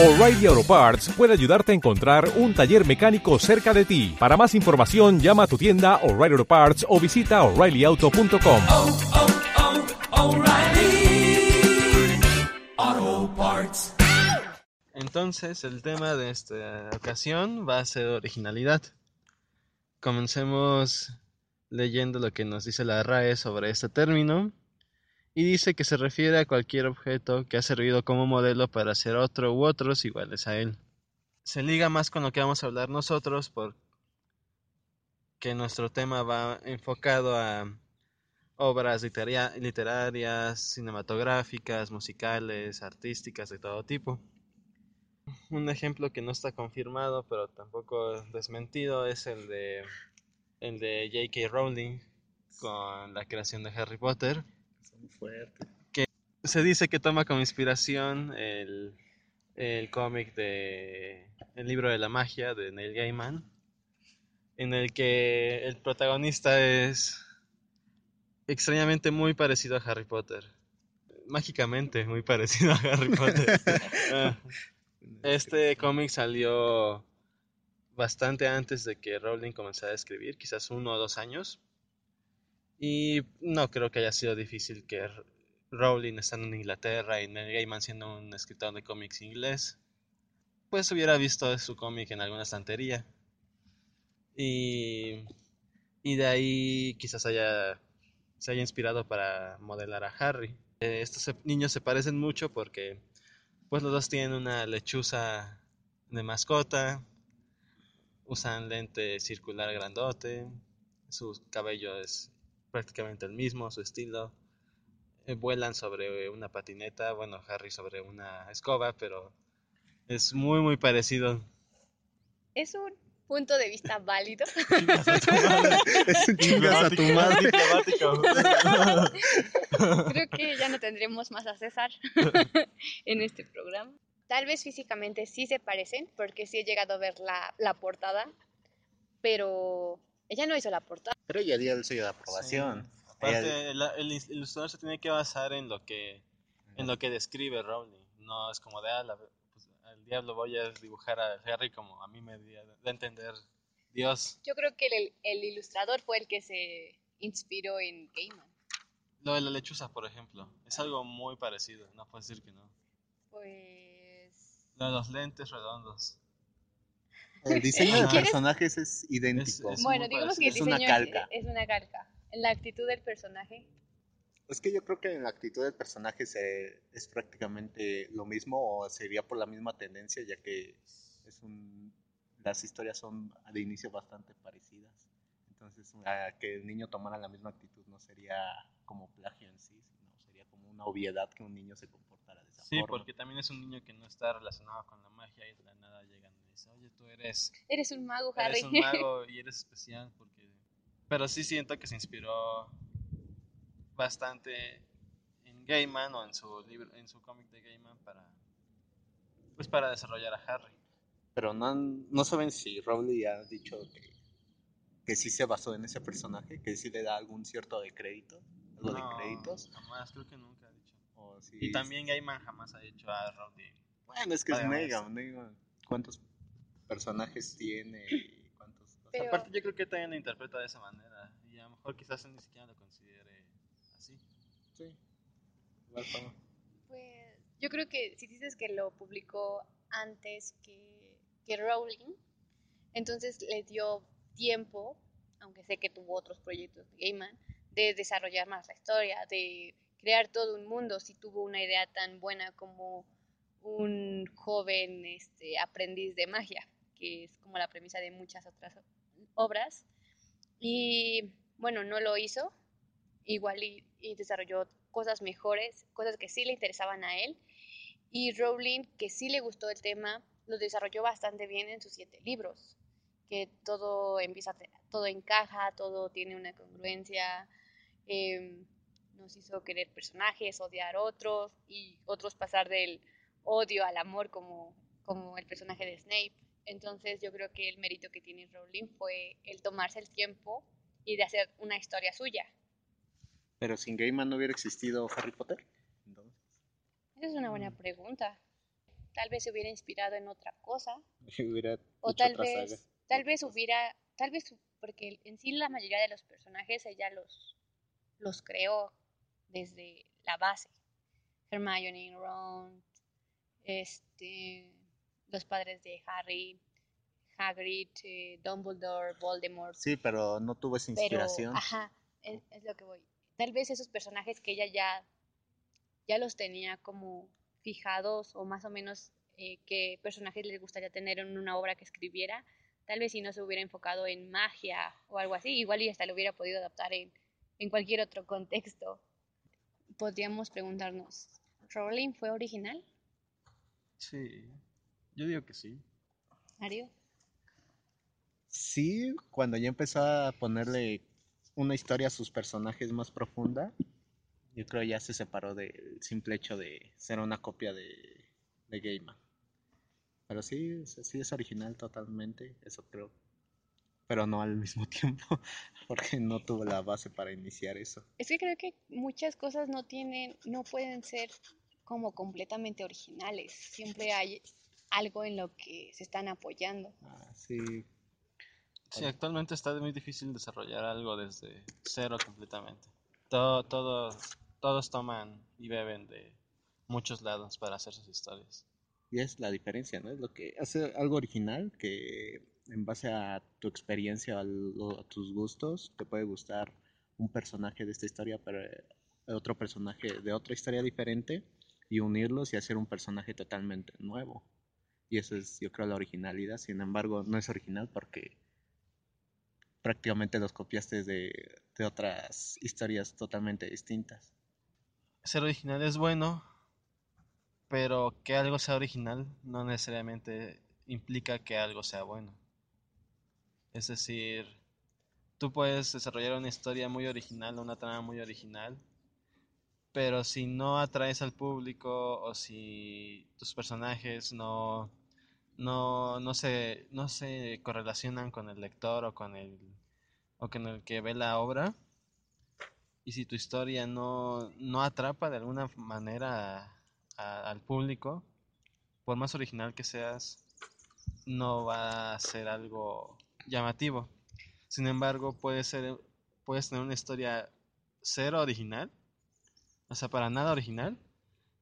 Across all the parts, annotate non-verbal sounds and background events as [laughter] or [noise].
O'Reilly Auto Parts puede ayudarte a encontrar un taller mecánico cerca de ti. Para más información, llama a tu tienda O'Reilly Auto Parts o visita oreillyauto.com. oh, oh, O'Reilly Auto Parts. Entonces, el tema de esta ocasión va a ser originalidad. Comencemos leyendo lo que nos dice la RAE sobre este término. Y dice que se refiere a cualquier objeto que ha servido como modelo para hacer otro u otros iguales a él. Se liga más con lo que vamos a hablar nosotros porque nuestro tema va enfocado a obras literaria- literarias, cinematográficas, musicales, artísticas de todo tipo. Un ejemplo que no está confirmado, pero tampoco desmentido, es el de el de J.K. Rowling con la creación de Harry Potter. Fuerte. Se dice que toma como inspiración el, el cómic de El libro de la magia de Neil Gaiman, en el que el protagonista es extrañamente muy parecido a Harry Potter. Mágicamente muy parecido a Harry Potter. [laughs] Ah. Este cómic salió bastante antes de que Rowling comenzara a escribir, quizás uno o dos años. Y no creo que haya sido difícil que Rowling estando en Inglaterra y Neil Gaiman siendo un escritor de cómics inglés, pues hubiera visto su cómic en alguna estantería. Y, y de ahí quizás haya, se haya inspirado para modelar a Harry. Eh, estos niños se parecen mucho porque pues los dos tienen una lechuza de mascota, usan lente circular grandote, su cabello es prácticamente el mismo, su estilo. Eh, vuelan sobre una patineta, bueno, Harry sobre una escoba, pero es muy muy parecido. Es un punto de vista válido. [laughs] Es un tu madre. Creo que ya no tendremos más a César [laughs] en este programa. Tal vez físicamente sí se parecen, porque sí he llegado a ver la, la portada, pero ella no hizo la portada. Pero ya dio el sello de aprobación. Sí. Aparte, el, el is- ilustrador se tiene que basar en lo que en lo que describe Rowling. No es como de, ah, la- pues, al diablo voy a dibujar a Harry como a mí me dio de entender Dios. Yo creo que el, el ilustrador fue el que se inspiró en Gaiman. Lo de la lechuza, por ejemplo, es algo muy parecido, no puedes decir que no. Pues... Lo de los lentes redondos. El diseño de ¿Quieres? personajes es idéntico. Es- Bueno, muy digamos que el Es una diseño es- calca. es una calca. La actitud del personaje Es que yo creo que en la actitud del personaje se- es prácticamente lo mismo o sería por la misma tendencia, ya que es un, las historias son de inicio bastante parecidas. Entonces, a que el niño tomara la misma actitud no sería como plagio en sí, sino sería como una obviedad que un niño se comportara de esa Sí, forma. porque también es un niño que no está relacionado con la magia y de la nada llegan oye, tú eres, Eres un mago, Harry. eres un mago y eres especial porque... Pero sí siento que se inspiró bastante en Gaiman o en su libro, en su cómic de Gaiman para, pues para desarrollar a Harry. Pero no, no saben si Rowley ha dicho que, que sí se basó en ese personaje, que sí le da algún cierto de crédito, algo No, de créditos. Jamás, creo que nunca ha dicho. o si- Y también Gaiman jamás ha dicho a Rowling. Bueno, es que es Además. Negan. ¿Cuántos personajes tiene y cuántos? Pero- Aparte yo creo que también lo interpreta de esa manera y a lo mejor quizás él ni siquiera lo considere así. Sí. Igual. Pues yo creo que si dices que lo publicó antes que, que Rowling, entonces le dio tiempo, aunque sé que tuvo otros proyectos de Gaiman, de desarrollar más la historia, de crear todo un mundo, si tuvo una idea tan buena como un joven este, aprendiz de magia, que es como la premisa de muchas otras obras. Y bueno, no lo hizo, igual y, y desarrolló cosas mejores, cosas que sí le interesaban a él. Y Rowling, que sí le gustó el tema, lo desarrolló bastante bien en sus siete libros, que todo empieza, todo encaja, todo tiene una congruencia, em, nos hizo querer personajes, odiar otros y otros pasar del odio al amor como, como el personaje de Snape. Entonces yo creo que el mérito que tiene Rowling fue el tomarse el tiempo y de hacer una historia suya. Pero sin Gaiman no hubiera existido Harry Potter. Entonces, Esa es una buena pregunta. tal vez se hubiera inspirado en otra cosa, [laughs] Hubiera o tal otra vez, saga. tal vez hubiera, tal vez, porque en sí la mayoría de los personajes ella los, los creó desde la base. Hermione, Ron, este, los padres de Harry, Hagrid, eh, Dumbledore, Voldemort. Sí, pero no tuvo esa Pero, inspiración. ajá, es, es lo que voy. Tal vez esos personajes que ella ya, ya los tenía como fijados o más o menos eh, qué personajes les gustaría tener en una obra que escribiera, tal vez si no se hubiera enfocado en magia o algo así, igual y hasta lo hubiera podido adaptar en, en cualquier otro contexto. Podríamos preguntarnos, ¿Rowling fue original, Sí, yo digo que sí. Mario? Sí, cuando ya empezó a ponerle una historia a sus personajes más profunda, yo creo ya se separó del simple hecho de ser una copia de, de Gaiman. Pero sí, sí es original totalmente, eso creo. Pero no al mismo [laughs] tiempo, porque no tuvo la base para iniciar eso. Es que creo que muchas cosas no tienen, no pueden ser como completamente originales. Siempre hay algo en lo que se están apoyando. Ah, sí, Sí, actualmente está muy difícil desarrollar algo desde cero completamente. Todo, todo, todos toman y beben de muchos lados para hacer sus historias. y es la diferencia, ¿no? Es lo que hace algo original que en base a tu experiencia, a, lo- a tus gustos, te puede gustar un personaje de esta historia, pero eh, otro personaje de otra historia diferente y unirlos y hacer un personaje totalmente nuevo. Y eso es, yo creo, la originalidad. Sin embargo, no es original porque prácticamente los copiaste de, de otras historias totalmente distintas. Ser original es bueno, pero que algo sea original no necesariamente implica que algo sea bueno. Es decir, tú puedes desarrollar una historia muy original, una trama muy original, pero si no atraes al público o si tus personajes no, no, no se, no se correlacionan con el lector o con el, o con el que ve la obra, y si tu historia no, no atrapa de alguna manera a- al público, por más original que seas, no va a ser algo llamativo. Sin embargo, puede ser, puedes tener una historia cero original, o sea, para nada original,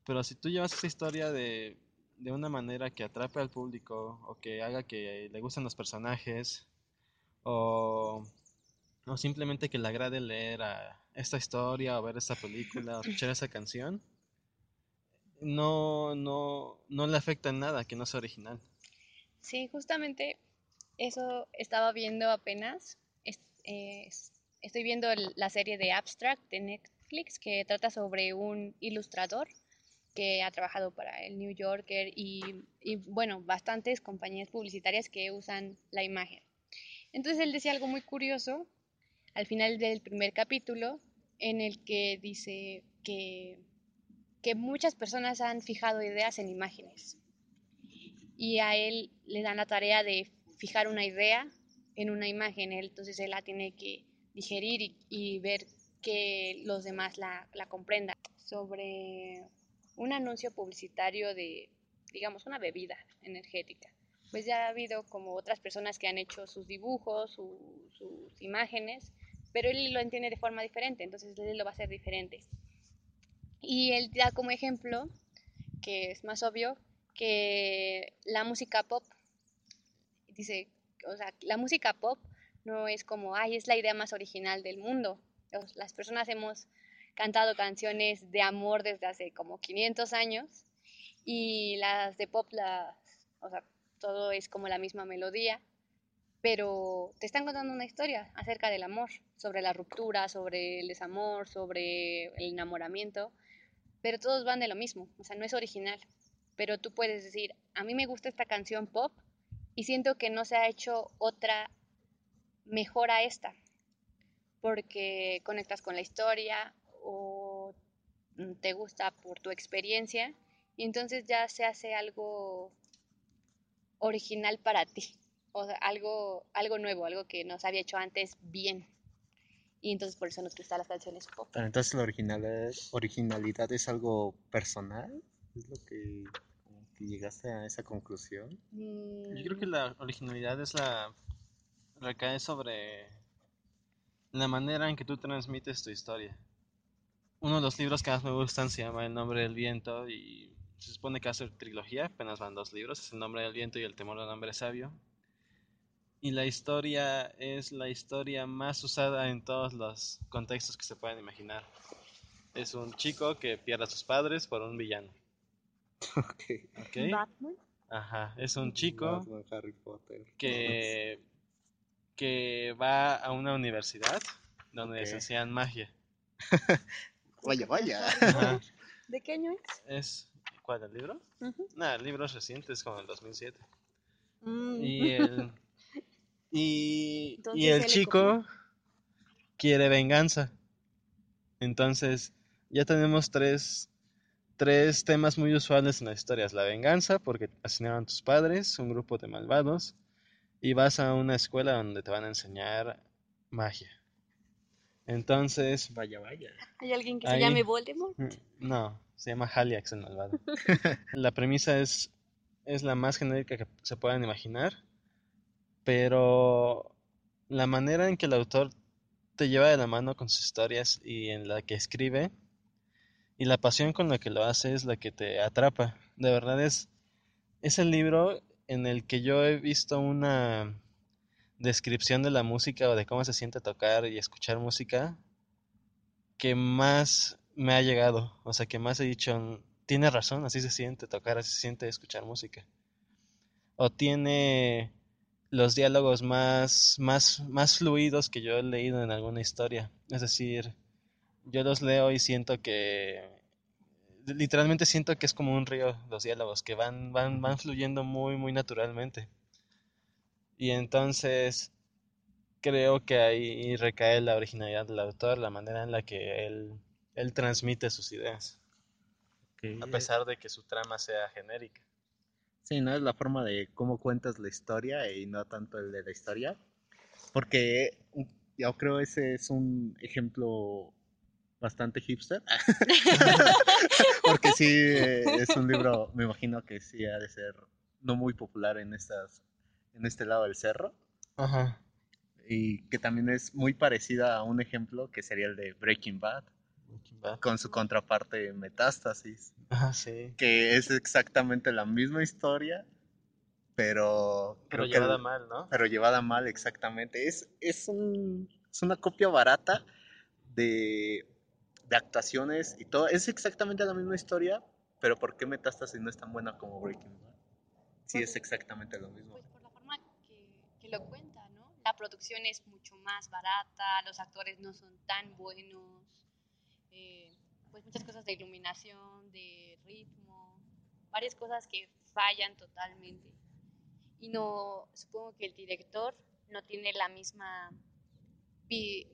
pero si tú llevas esa historia de, de una manera que atrape al público o que haga que le gusten los personajes o, o simplemente que le agrade leer a esta historia o ver esta película o escuchar esa canción, no, no, no le afecta en nada que no sea original. Sí, justamente eso estaba viendo apenas. Es- es- estoy viendo la serie de Abstract de Netflix que trata sobre un ilustrador que ha trabajado para el New Yorker y, bueno, bastantes compañías publicitarias que usan la imagen. Entonces él decía algo muy curioso al final del primer capítulo en el que dice que, que muchas personas han fijado ideas en imágenes y a él le dan la tarea de fijar una idea en una imagen, él, entonces él la tiene que digerir y, y ver que los demás la, la comprendan. Sobre un anuncio publicitario de, digamos, una bebida energética. Pues ya ha habido como otras personas que han hecho sus dibujos, su- sus imágenes, pero él lo entiende de forma diferente, entonces él lo va a hacer diferente. Y él da como ejemplo, que es más obvio, que la música pop, dice, o sea, la música pop no es como, ay, es la idea más original del mundo. Las personas hemos cantado canciones de amor desde hace como 500 años y las de pop, las, o sea, todo es como la misma melodía, pero te están contando una historia acerca del amor, sobre la ruptura, sobre el desamor, sobre el enamoramiento, pero todos van de lo mismo, o sea, no es original, pero tú puedes decir, a mí me gusta esta canción pop y siento que no se ha hecho otra mejor a esta, porque conectas con la historia o mm, te gusta por tu experiencia y entonces ya se hace algo original para ti, o sea, algo, algo nuevo, algo que no se había hecho antes bien. Y entonces por eso nos gustan las canciones pop. Pero entonces la originalidad, originalidad es algo personal, es lo que... que llegaste a esa conclusión? Yo creo que la originalidad es la recae sobre la manera en que tú transmites tu historia. Uno de los libros que más me gustan se llama El nombre del viento y se supone que hace trilogía, apenas van dos libros, es El nombre del viento y El temor del hombre sabio. Y la historia es la historia más usada en todos los contextos que se pueden imaginar. Es un chico que pierde a sus padres por un villano. Ok. ¿ok? Batman. Ajá, es un chico Batman, Harry Potter. que, que va a una universidad donde Ok. se enseñan magia. [laughs] Vaya, vaya. Ajá. [laughs] ¿De qué año es? Es, ¿Cuál, el libro? Ujú. Nada, el libro es reciente, es como el 2007. Mm. Y [laughs] el, y, y el chico quiere venganza. Entonces, ya tenemos tres, tres temas muy usuales en las historias. La venganza, porque asesinaron a tus padres, un grupo de malvados, y vas a una escuela donde te van a enseñar magia. Entonces, Vaya, vaya. ¿Hay alguien que Ahí. se llame Voldemort? Mm, No, se llama Haliax el malvado. [laughs] La premisa es, es la más genérica que se puedan imaginar, pero la manera en que el autor te lleva de la mano con sus historias y en la que escribe y la pasión con la que lo hace es la que te atrapa. De verdad es, es el libro en el que yo he visto una descripción de la música o de cómo se siente tocar y escuchar música que más me ha llegado, o sea, que más he dicho, tiene razón, así se siente tocar, así se siente escuchar música. O tiene los diálogos más, más, más fluidos que yo he leído en alguna historia. Es decir, yo los leo y siento que, literalmente siento que es como un río los diálogos, que van, van, van fluyendo muy, muy naturalmente. Y entonces creo que ahí recae la originalidad del autor, la manera en la que él, él transmite sus ideas, a pesar de que su trama sea genérica. Sí, no es la forma de cómo cuentas la historia y no tanto el de la historia. Porque yo creo ese es un ejemplo bastante hipster. [laughs] [laughs] Porque sí, eh, es un libro, me imagino que sí ha de ser no muy popular en estas, en este lado del cerro. Ajá. Y que también es muy parecida a un ejemplo que sería el de Breaking Bad, con su contraparte Metástasis. Ajá, sí. que es exactamente la misma historia, pero Pero creo llevada mal, ¿no? pero llevada mal exactamente. Es, es, un, es una copia barata de, de actuaciones y todo. Es exactamente la misma historia, pero ¿por qué Metástasis no es tan buena como Breaking Bad? Sí, es exactamente lo mismo. Pues por la forma que, lo cuenta, ¿no? La producción es mucho más barata, los actores no son tan buenos, eh, pues muchas cosas de iluminación, de ritmo, varias cosas que fallan totalmente. Y no, supongo que el director no tiene la misma,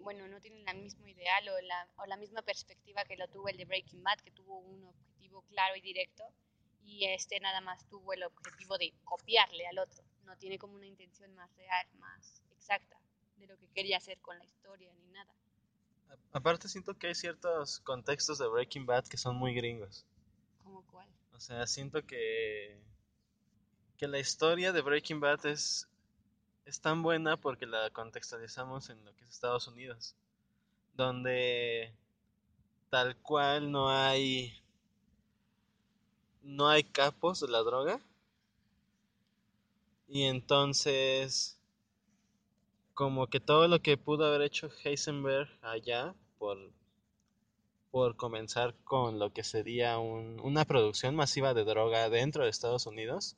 bueno, no tiene el mismo ideal o la, o la misma perspectiva que lo tuvo el de Breaking Bad, que tuvo un objetivo claro y directo, y este nada más tuvo el objetivo de copiarle al otro. No tiene como una intención más real, más exacta de lo que quería hacer con la historia ni nada. A- Aparte siento que hay ciertos contextos de Breaking Bad que son muy gringos. ¿Como cuál? O sea, siento que, que la historia de Breaking Bad es, es tan buena porque la contextualizamos en lo que es Estados Unidos, donde tal cual no hay no hay capos de la droga y entonces como que todo lo que pudo haber hecho Heisenberg allá por por comenzar con lo que sería un- una producción masiva de droga dentro de Estados Unidos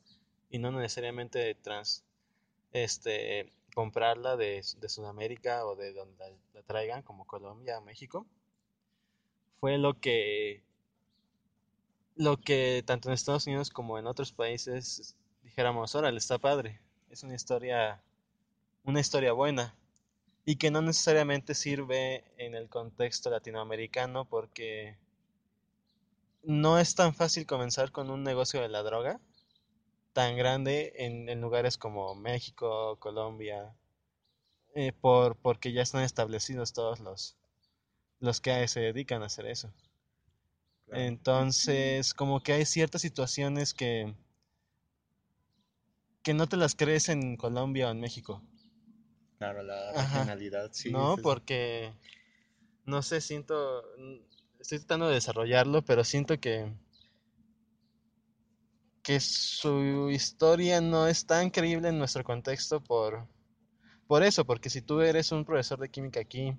y no necesariamente trans, este, comprarla de, de Sudamérica o de donde la, la traigan, como Colombia o México, fue lo que, lo que tanto en Estados Unidos como en otros países dijéramos, órale, está padre, es una historia, una historia buena y que no necesariamente sirve en el contexto latinoamericano porque no es tan fácil comenzar con un negocio de la droga tan grande en, en lugares como México, Colombia, eh, por, porque ya están establecidos todos los, los que se dedican a hacer eso. Claro. Entonces, como que hay ciertas situaciones que, que no te las crees en Colombia o en México. Claro, la Ajá. regionalidad, sí. no, es- porque no sé, siento, estoy tratando de desarrollarlo, pero siento que que su historia no es tan creíble en nuestro contexto por por eso, porque si tú eres un profesor de química aquí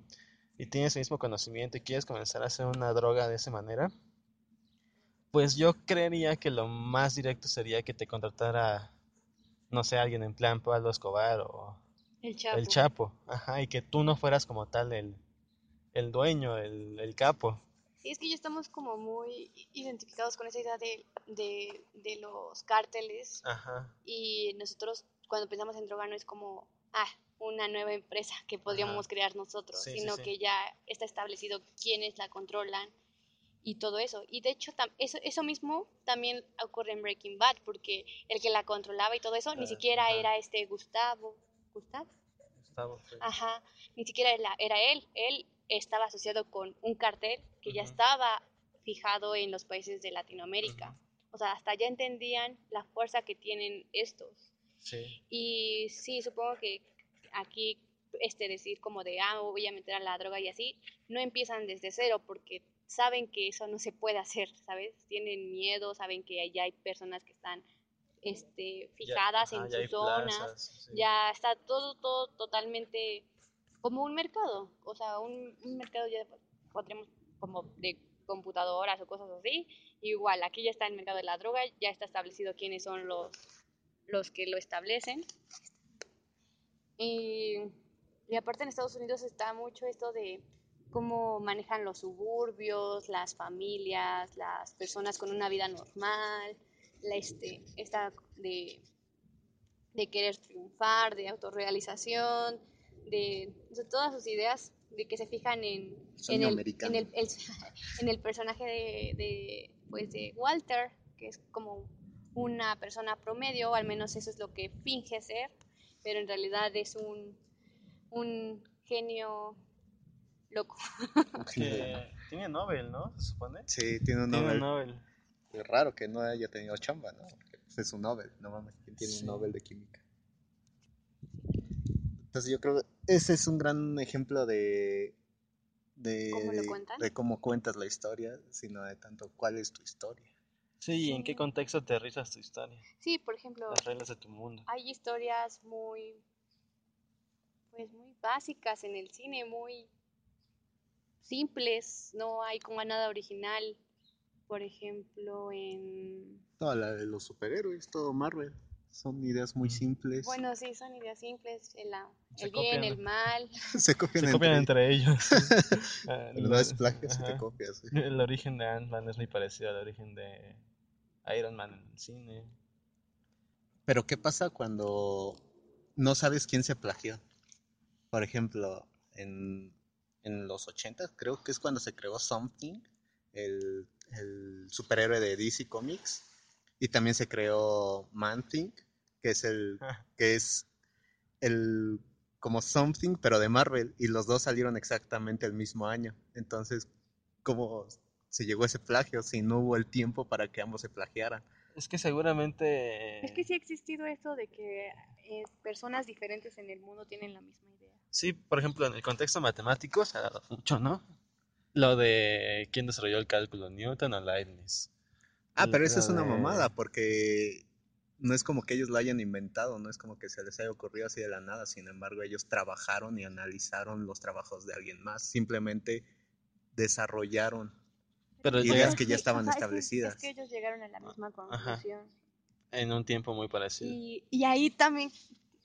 y tienes el mismo conocimiento y quieres comenzar a hacer una droga de esa manera, pues yo creería que lo más directo sería que te contratara, no sé, alguien en plan Pablo Escobar o El Chapo. el Chapo, ajá, y que tú no fueras como tal el, el dueño, el, el capo. Sí, es que ya estamos como muy identificados con esa idea de, de, de los cárteles Ajá, y nosotros cuando pensamos en droga no es como, ah, una nueva empresa que podríamos Ajá. crear nosotros, Sí, sí, sino sí. que ya está establecido quiénes la controlan y todo eso. Y de hecho, eso, eso mismo también ocurre en Breaking Bad, porque el que la controlaba y todo eso ni Ah, siquiera era este Gustavo. ¿Gustavo? Gustavo. Ajá, ni siquiera era, era él. Él estaba asociado con un cartel que ya estaba fijado en los países de Latinoamérica. O sea, hasta ya entendían la fuerza que tienen estos. Sí, Y sí, supongo que aquí este decir como de, ah, voy a meter a la droga y así, no empiezan desde cero porque saben que eso no se puede hacer, ¿sabes? Tienen miedo, saben que ya hay personas que están este, fijadas en sus zonas, plazas, sí. ya está todo, todo totalmente como un mercado, o sea, un, un mercado ya podríamos como de computadoras o cosas así, igual aquí ya está el mercado de la droga, ya está establecido quiénes son los, los que lo establecen. Y, y aparte en Estados Unidos está mucho esto de cómo manejan los suburbios, las familias, las personas con una vida normal, la este, esta de, de querer triunfar, de autorrealización, de, de todas sus ideas de que se fijan en, en, el, en, el, el- [laughs] en el personaje de, de, pues de Walter, que es como una persona promedio, o al menos eso es lo que finge ser, pero en realidad es un, un genio loco. [laughs] Que tiene Nobel, ¿no? Se supone. Sí, tiene un Tiene Nobel. un Nobel. Es raro que no haya tenido chamba, ¿no? Porque es un Nobel, no mames, ¿quién tiene Sí. un Nobel de química? Entonces yo creo que ese es un gran ejemplo de de, ¿Cómo lo cuentan? de cómo cuentas la historia, sino de tanto cuál es tu historia. Sí, ¿y en qué contexto aterrizas tu historia? Sí, por ejemplo, Las reglas de tu mundo. hay historias muy, pues muy básicas en el cine, muy simples, no hay como nada original. Por ejemplo, en... No, la de los superhéroes, todo Marvel, son ideas muy simples. Bueno, sí, son ideas simples, el, la- bien, copian. el mal. [laughs] se copian, Se copian entre, entre ellos. [laughs] Ah, Pero no es plagio si te copias. sí. El origen de Ant-Man es muy parecido al origen de Iron Man en el cine. Pero ¿qué pasa cuando no sabes quién se plagió? Por ejemplo, en, en los 80 creo que es cuando se creó Something, el, el superhéroe de DC Comics, y también se creó Man-Thing, que es el Ah, que es el como Something pero de Marvel y los dos salieron exactamente el mismo año. Entonces, ¿cómo se llegó a ese plagio si no hubo el tiempo para que ambos se plagiaran? Es que seguramente... Es que sí ha existido esto de que eh, personas diferentes en el mundo tienen la misma idea. Sí, por ejemplo, en el contexto matemático se ha dado mucho, ¿no? Lo de quién desarrolló el cálculo, Newton o Leibniz. Ah, pero eso es una de- mamada, porque no es como que ellos lo hayan inventado, no es como que se les haya ocurrido así de la nada, sin embargo ellos trabajaron y analizaron los trabajos de alguien más, simplemente desarrollaron. Pero Ideas que ya estaban es que- establecidas. Es que ellos llegaron a la misma Ajá. conclusión. en un tiempo muy parecido. Y, y ahí también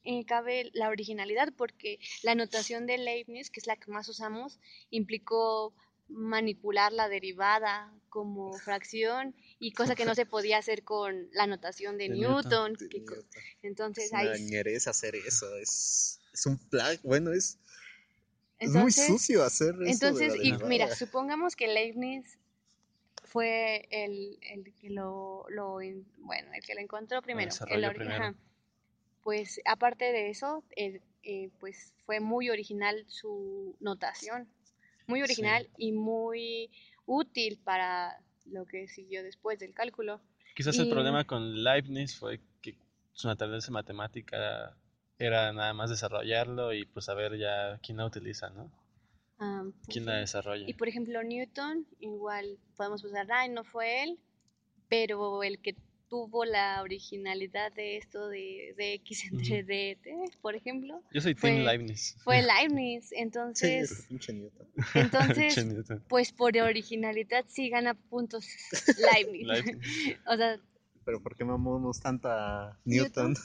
eh, cabe la originalidad, porque la notación de Leibniz, que es la que más usamos, implicó manipular la derivada como fracción y cosa que no se [laughs] podía hacer con la notación de, De Newton. Newton. que co- Es entonces una ahí ñerez hacer eso, es, es un plagio, bueno, es, es muy sucio hacer eso. de Entonces, la y mira, supongamos que Leibniz fue el, el que lo, lo en- bueno, el que lo encontró el primero. Pues aparte de eso, el- eh, pues fue muy original su notación, muy original y muy útil para lo que siguió después del cálculo. Quizás el problema con Leibniz fue que su naturaleza matemática era nada más desarrollarlo y pues saber ya quién la utiliza, ¿no? Ah, Quién pues la sí. desarrolla. Y por ejemplo, Newton, igual podemos pensar, ay, no fue él, pero el que tuvo la originalidad de esto de, de X entre. D, T, por ejemplo, Yo soy fue- Tim Leibniz. fue [laughs] Leibniz. Sí, Entonces, Newton. [laughs] entonces Newton. pues por originalidad sí gana puntos [laughs] Leibniz. Leibniz. o sea, Pero ¿por qué mamamos tanto a Newton? Newton?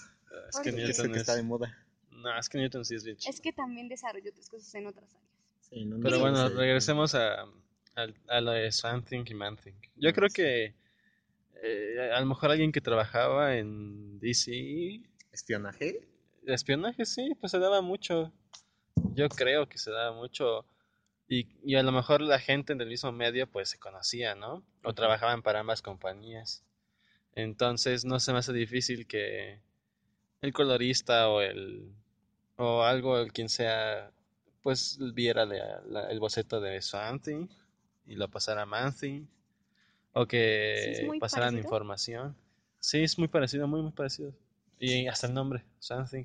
Es que Es el Newton que es... está de moda. No, es que Newton sí es bien chido. es que también desarrolló otras cosas en otras áreas. Sí, no, Pero bueno, sí. regresemos a, a, a lo de Something y Man-Thing. Yo creo que eh, a lo mejor alguien que trabajaba en DC, ¿Espionaje? espionaje, sí, pues se daba mucho. Yo creo que se daba mucho. Y, y a lo mejor la gente del mismo medio pues se conocía, ¿no? O trabajaban para ambas compañías. Entonces no se me hace difícil que el colorista o el o algo, el quien sea, pues viera la- la- el boceto de Something y lo pasara a Manthing o que pasaran parecido. información. Sí, es muy parecido, muy muy parecido. Y hasta el nombre, Something,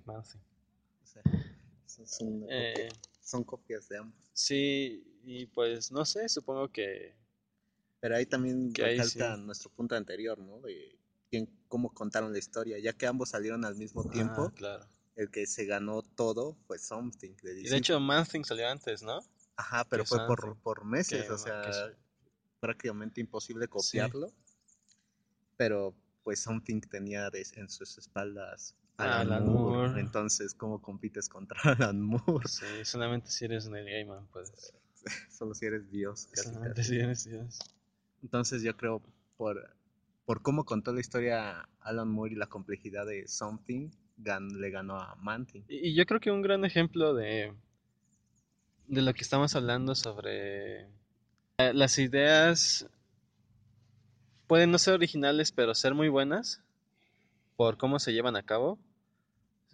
son, son- Eh, son copias de ambos. sí, y pues no sé, supongo que Pero ahí también recalca sí. nuestro punto anterior, ¿no? De quién, cómo contaron la historia. Ya que ambos salieron al mismo tiempo, Ah, claro. el que se ganó todo fue Something. De Y de hecho Manthing salió antes, ¿no? Ajá, pero que fue por, Something. por meses, Que o sea. Prácticamente imposible copiarlo. Pero pues Something tenía de- en sus espaldas a Ah, Alan Alan Moore. Moore. Entonces, ¿cómo compites contra [laughs] Alan Moore? Sí, solamente si eres Neil Gaiman, pues. [laughs] Solo si eres Dios, casi, Solamente casi. si eres Dios. Entonces yo creo por, por cómo contó la historia Alan Moore y la complejidad de Something, gan- le ganó a Manting. Y, y yo creo que un gran ejemplo de, de lo que estamos hablando sobre las ideas pueden no ser originales, pero ser muy buenas por cómo se llevan a cabo,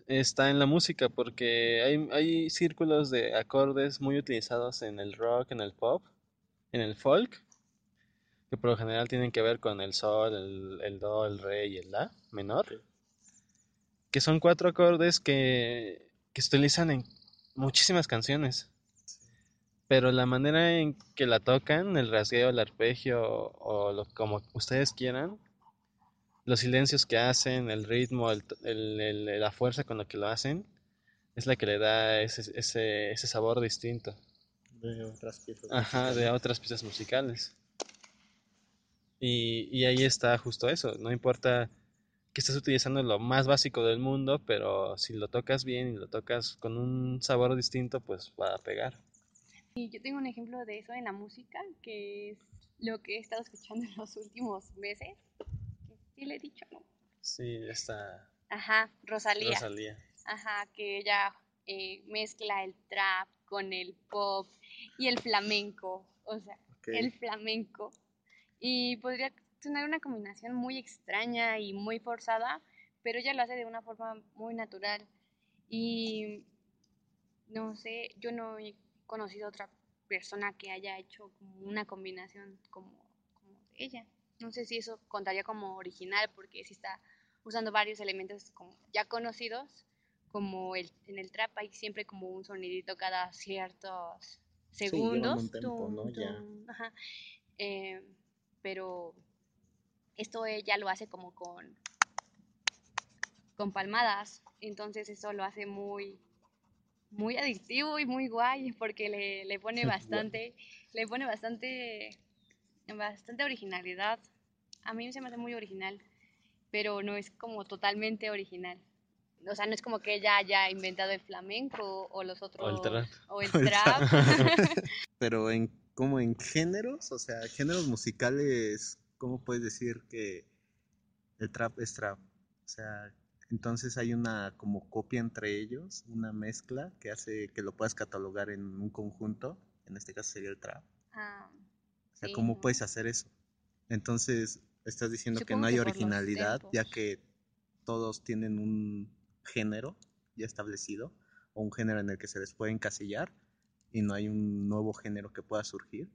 está en la música, porque hay, hay círculos de acordes muy utilizados en el rock, en el pop, en el folk, que por lo general tienen que ver con el sol, el, el do, el re y el la menor, que son cuatro acordes que, que se utilizan en muchísimas canciones. Pero la manera en que la tocan, el rasgueo, el arpegio o lo, como ustedes quieran, los silencios que hacen, el ritmo, el, el- el- la fuerza con la que lo hacen, es la que le da ese, ese, ese sabor distinto. De otras piezas. Ajá, de otras piezas musicales. Y, y ahí está justo eso, no importa que estés utilizando lo más básico del mundo, pero si lo tocas bien y lo tocas con un sabor distinto, pues va a pegar. Y yo tengo un ejemplo de eso en la música, que es lo que he estado escuchando en los últimos meses. Sí le he dicho, ¿no? Sí, está Ajá, Rosalía. Rosalía. Ajá, que ella eh, mezcla el trap con el pop y el flamenco. O sea, Ok. el flamenco. Y podría tener una combinación muy extraña y muy forzada, pero ella lo hace de una forma muy natural. Y no sé, yo no he conocido otra persona que haya hecho como una combinación como, como de ella. No sé si eso contaría como original, porque si está usando varios elementos como ya conocidos, como el, en el trap hay siempre como un sonidito cada ciertos segundos. un tempo, tum, ¿no? Ya. tum, ajá. Eh, pero esto ella lo hace como con con palmadas, entonces eso lo hace muy muy adictivo y muy guay porque le, le pone [laughs] bastante le pone bastante bastante originalidad. A mí se me hace muy original, pero no es como totalmente original. O sea, no es como que ella haya inventado el flamenco o los otros O el trap. o el [laughs] O el trap. [laughs] Pero en como en géneros, o sea, géneros musicales, ¿cómo puedes decir que el trap es trap? O sea, entonces hay una como copia entre ellos, una mezcla que hace que lo puedas catalogar en un conjunto, en este caso sería el trap. Ah, O sea, sí, ¿cómo ¿no? puedes hacer eso? Entonces, estás diciendo que no hay que originalidad, ya que todos tienen un género ya establecido, o un género en el que se les puede encasillar, y no hay un nuevo género que pueda surgir.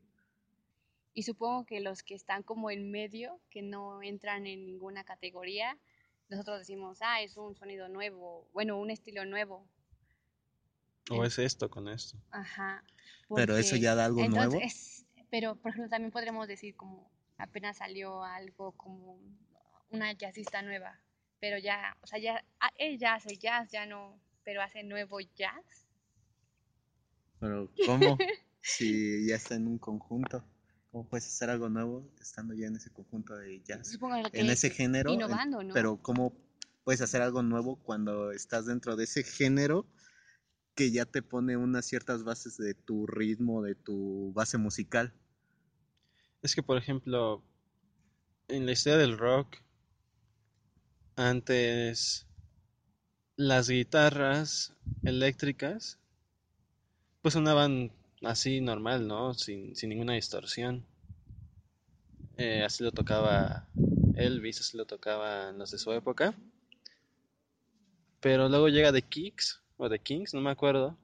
Y supongo que los que están como en medio, que no entran en ninguna categoría, nosotros decimos, ah, es un sonido nuevo, bueno, un estilo nuevo. O es esto con esto. Ajá. Pero eso ya da algo nuevo. entonces, Pero, por ejemplo, también podríamos decir como apenas salió algo como una jazzista nueva, pero ya, o sea, ya, ah, ella hace jazz, ya no, pero hace nuevo jazz. Pero [laughs] ¿cómo? si ya está en un conjunto. ¿Cómo puedes hacer algo nuevo estando ya en ese conjunto de jazz? En ese género. en- innovando, ¿no? Pero ¿cómo puedes hacer algo nuevo cuando estás dentro de ese género que ya te pone unas ciertas bases de tu ritmo, de tu base musical? Es que, por ejemplo, en la historia del rock, antes las guitarras eléctricas, pues sonaban así normal, ¿no? Sin, sin ninguna distorsión. Eh, así lo tocaba Elvis, así lo tocaban los de su época. Pero luego llega The Kicks, o The Kings, no me acuerdo.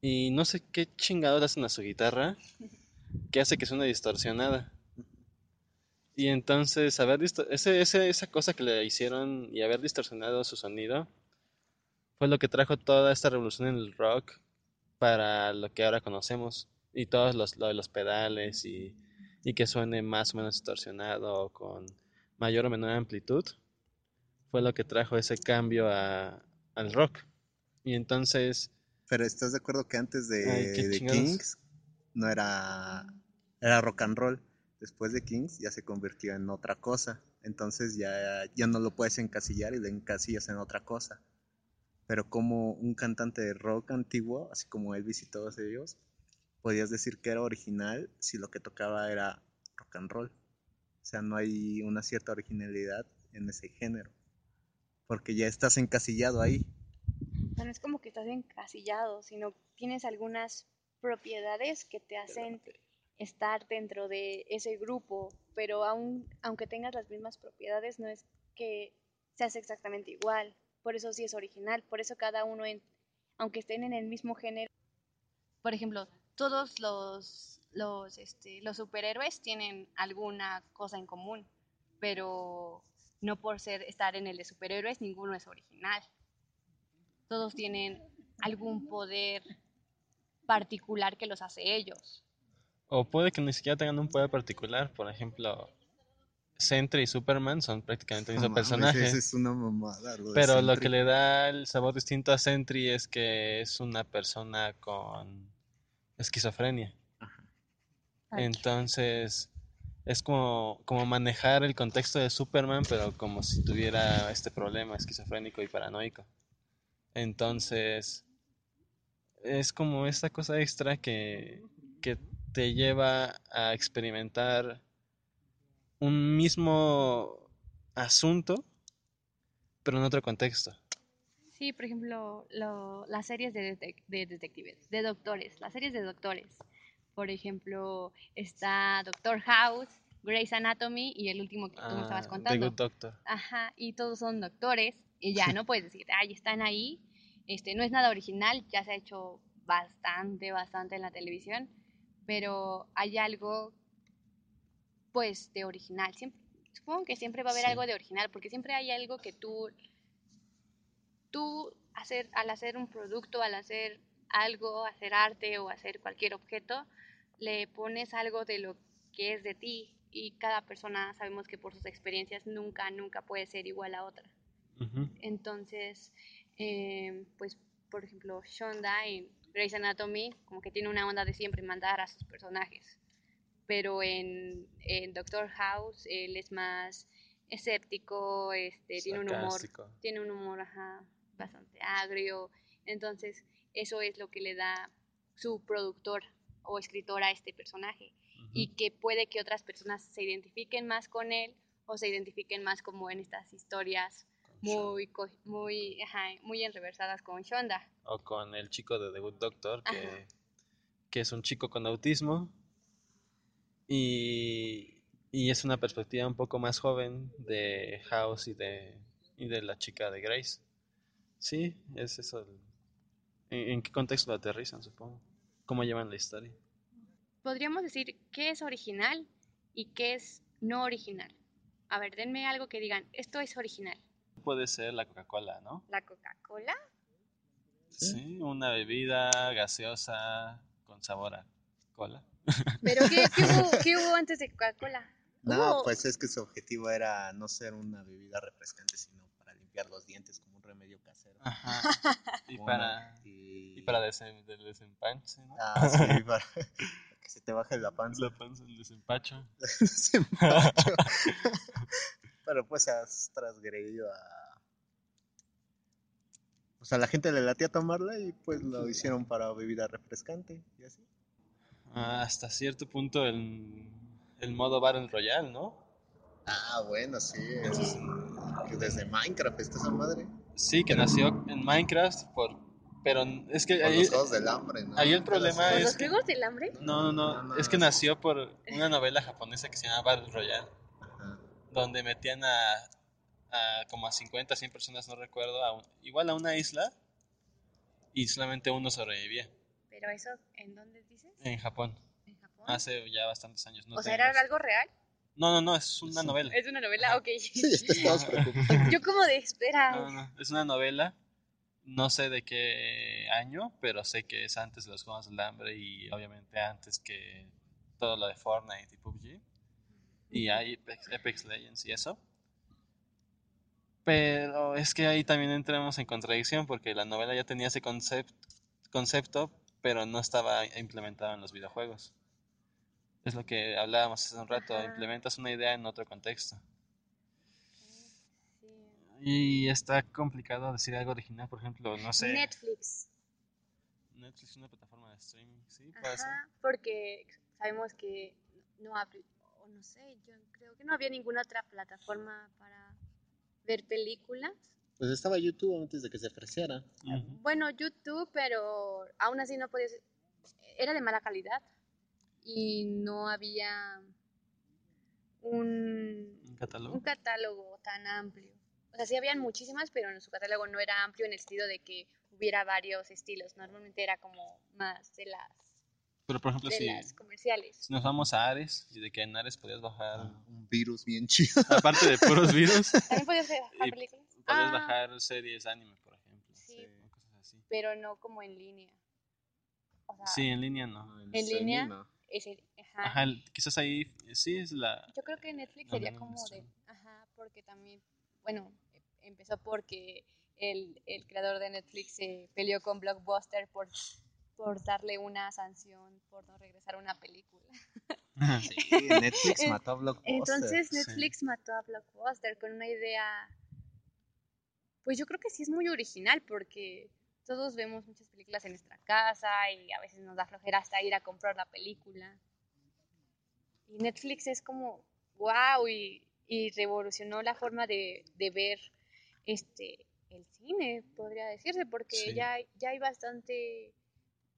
Y no sé qué chingados le hacen a su guitarra [laughs] que hace que suene distorsionada. Y entonces, haber ese, ese- esa cosa que le hicieron y haber distorsionado su sonido fue lo que trajo toda esta revolución en el rock para lo que ahora conocemos. Y todos los, lo de los pedales y, y que suene más o menos distorsionado o con mayor o menor amplitud fue lo que trajo ese cambio a- al rock. Y entonces, Pero ¿estás de acuerdo que antes de, Ay, de. Kings no era, era rock and roll? Después de Kings ya se convirtió en otra cosa. Entonces ya, ya no lo puedes encasillar y le encasillas en otra cosa. Pero como un cantante de rock antiguo, así como Elvis y todos ellos, podías decir que era original si lo que tocaba era rock and roll. O sea, no hay una cierta originalidad en ese género. Porque ya estás encasillado ahí. No es como que estás encasillado, sino tienes algunas propiedades que te hacen estar dentro de ese grupo, pero aún, aunque tengas las mismas propiedades, no es que seas exactamente igual. Por eso sí es original, por eso cada uno, en, aunque estén en el mismo género, por ejemplo, todos los, los, este, los superhéroes tienen alguna cosa en común, pero no por ser estar en el de superhéroes, ninguno es original. Todos tienen algún poder particular que los hace ellos. O puede que ni siquiera tengan un poder particular. Por ejemplo, Sentry y Superman son prácticamente el mismo personaje. esa es una mamada. lo Pero lo que le da el sabor distinto a Sentry es que es una persona con esquizofrenia. Entonces, es como, como manejar el contexto de Superman, pero como si tuviera este problema esquizofrénico y paranoico. Entonces, es como esta cosa extra que, que te lleva a experimentar un mismo asunto, pero en otro contexto. Sí, por ejemplo, lo- las series de, detec- de detectives, de doctores, las series de doctores. Por ejemplo, está Doctor House, Grey's Anatomy y el último que tú me estabas Ah, The contando. Good Doctor. Ajá, y todos son doctores y ya [laughs] no puedes decir, ay, están ahí. Este, no es nada original, ya se ha hecho bastante, bastante en la televisión, pero hay algo, pues, de original. Siempre, supongo que siempre va a haber Sí. algo de original, porque siempre hay algo que tú, tú hacer, al hacer un producto, al hacer algo, hacer arte o hacer cualquier objeto, le pones algo de lo que es de ti y cada persona sabemos que por sus experiencias nunca, nunca puede ser igual a otra. Entonces, eh, pues, por ejemplo, Shonda en Grey's Anatomy como que tiene una onda de siempre mandar a sus personajes. Pero en, en Doctor House él es más escéptico, este, tiene un humor, tiene un humor ajá, bastante agrio. Entonces, eso es lo que le da su productor o escritor a este personaje y que puede que otras personas se identifiquen más con él o se identifiquen más como en estas historias muy muy ajá, muy enreversadas con Shonda. O con el chico de The Good Doctor, que, que es un chico con autismo. Y, y es una perspectiva un poco más joven de House y de, y de la chica de Grace. Sí, es eso. el- ¿En, en qué contexto lo aterrizan, supongo? ¿Cómo llevan la historia? Podríamos decir qué es original y qué es no original. A ver, denme algo que digan, esto es original. Puede ser la Coca-Cola, ¿no? La Coca-Cola. Sí, una bebida gaseosa con sabor a cola. ¿Pero qué, qué hubo, [laughs] qué hubo antes de Coca-Cola? No, Hubo- pues es que su objetivo era no ser una bebida refrescante, sino para limpiar los dientes como un remedio casero. Ajá. [laughs] Y para, y- y para del desempanche, ¿no? Ah, sí, [laughs] para que se te baje la panza. La panza, el desempacho. Desempacho. Pero pues has transgredido a... Pues a la gente le latía tomarla y pues lo hicieron para bebida refrescante y así. Hasta cierto punto el, el modo Battle Royale, ¿no? Ah, bueno, sí. es- desde Minecraft está esa madre. Sí, que nació en Minecraft, por, pero es que Por ahí, los juegos del hambre, ¿no? ahí el problema ¿Por es los juegos del hambre? no, no, no, No, no, es que nació por una novela japonesa que se llama Battle Royale, Ajá. donde metían a, a como a 50, 100 personas, no recuerdo, a un- igual a una isla y solamente uno sobrevivía ¿Pero eso en dónde dices? en Japón, ¿En Japón? hace ya bastantes años. No o sea, ¿era algo real? No, no, no, es una Es novela. ¿Es una novela? Ok. [laughs] Sí, ya estabas preocupado. Yo como de espera. No, no, es una novela. No sé de qué año, pero sé que es antes de los Juegos del Hambre y obviamente antes que todo lo de Fortnite y PUBG. Y hay Apex, Apex Legends y eso. Pero es que ahí también entramos en contradicción porque la novela ya tenía ese concept- concepto, pero no estaba implementado en los videojuegos. Es lo que hablábamos hace un rato, Ajá. implementas una idea en otro contexto. Sí. Y está complicado decir algo original, por ejemplo, no sé. Netflix. Netflix es una plataforma de streaming, sí, puede ser. Ajá, porque sabemos que no o no sé, yo creo que no había ninguna otra plataforma para ver películas. Pues estaba YouTube antes de que se ofreciera. Bueno, YouTube, pero aún así no podías, era de mala calidad y no había un, Un catálogo. un catálogo tan amplio. O sea, sí habían muchísimas, pero en su catálogo no era amplio en el sentido de que hubiera varios estilos. Normalmente era como más de las, Pero por ejemplo, de si, las comerciales. si nos vamos a Ares y de que en Ares podías bajar, Ah, un virus bien chido. aparte de puros virus, ¿También podías bajar películas? Podías Ah, bajar series anime, por ejemplo. Sí. o cosas así. Pero no como en línea. O sea, Sí, en línea no. ¿En línea? ese- ajá. Ajá, quizás ahí sí es la... Yo creo que Netflix sería como de... Ajá, porque también, bueno, empezó porque el, el creador de Netflix se peleó con Blockbuster por, por darle una sanción por no regresar a una película. [laughs] [laughs] Sí, Netflix mató a Blockbuster. Entonces sí. Netflix mató a Blockbuster con una idea, pues yo creo que sí es muy original porque todos vemos muchas películas en nuestra casa y a veces nos da flojera hasta ir a comprar la película. Y Netflix es como, wow, y, y revolucionó la forma de, de ver este el cine, podría decirse, porque Sí. ya, hay- ya hay bastante,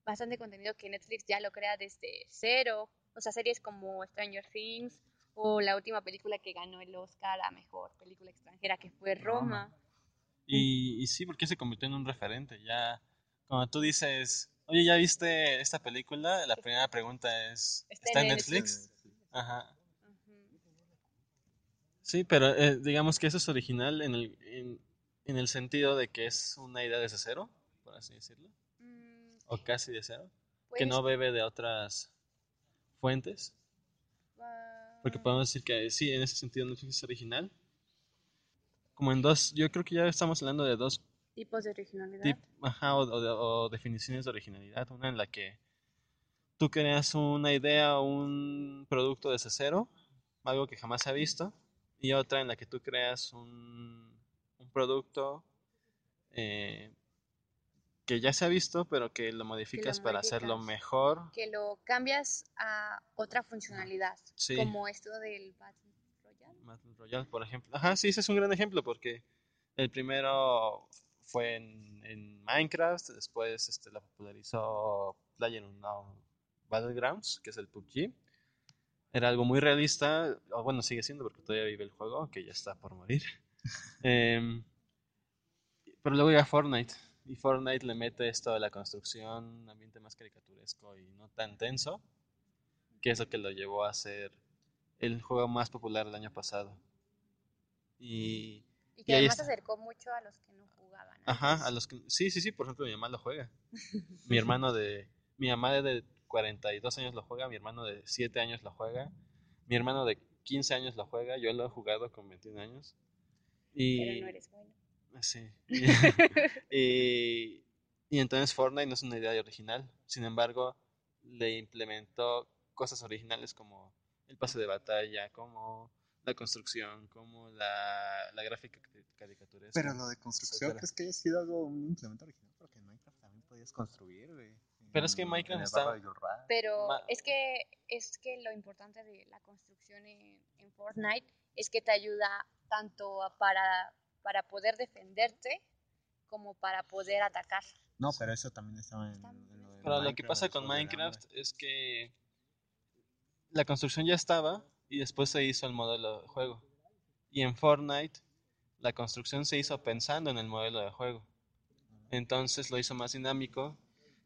bastante contenido que Netflix ya lo crea desde cero. O sea, series como Stranger Things o la última película que ganó el Oscar a mejor película extranjera, que fue Roma. Y, y sí, porque se convirtió en un referente. Ya, cuando tú dices, oye, ¿ya viste esta película? La primera pregunta es, Está ¿está, en Netflix. Netflix? Ajá. Sí, pero eh, digamos que eso es original en el, en, en el sentido de que es una idea desde cero, por así decirlo, Mm, o casi de cero, pues, que no bebe de otras fuentes, ah, porque podemos decir que sí, en ese sentido Netflix es original. Como en dos, yo creo que ya estamos hablando de dos tipos de originalidad. tip- ajá, o, o de- o definiciones de originalidad. Una en la que tú creas una idea o un producto desde cero, algo que jamás se ha visto, y otra en la que tú creas un, un producto eh, que ya se ha visto, pero que lo modificas para hacerlo mejor. que lo cambias a otra funcionalidad, Sí. como esto del Royale. Battle Royale, por ejemplo. Ajá, sí, ese es un gran ejemplo porque el primero fue en, en Minecraft, después este, la popularizó PlayerUnknown Battlegrounds, que es el PUBG. Era algo muy realista, o bueno, sigue siendo porque todavía vive el juego, aunque ya está por morir. [laughs] Em, pero luego llega Fortnite, y Fortnite le mete esto de la construcción, un ambiente más caricaturesco y no tan tenso, que es lo que lo llevó a ser el juego más popular del año pasado. Y, Y que Y además se acercó mucho a los que no jugaban. ajá, a los que... Sí, sí, sí, por ejemplo, mi mamá lo juega. [laughs] Mi hermano de... Mi mamá de 42 años lo juega, mi hermano de 7 años lo juega, mi hermano de 15 años lo juega, yo lo he jugado con 21 años. Y... Pero no eres bueno. Sí. [laughs] [laughs] y, y entonces Fortnite no es una idea original. Sin embargo, le implementó cosas originales como el pase de batalla, como la construcción, como la, la gráfica cari- caricaturesca. Pero lo de construcción, etcétera. ¿crees que haya sido algo, un implemento original? Porque en Minecraft también podías construir, güey. Pero es que Minecraft está-. Pero Ma- es que es que lo importante de la construcción en, en Fortnite es que te ayuda tanto a- para, para poder defenderte como para poder atacar. No, pero eso también estaba en, Está- en lo de Pero lo que pasa con Minecraft es que la construcción ya estaba y después se hizo el modelo de juego. Y en Fortnite la construcción se hizo pensando en el modelo de juego. Entonces lo hizo más dinámico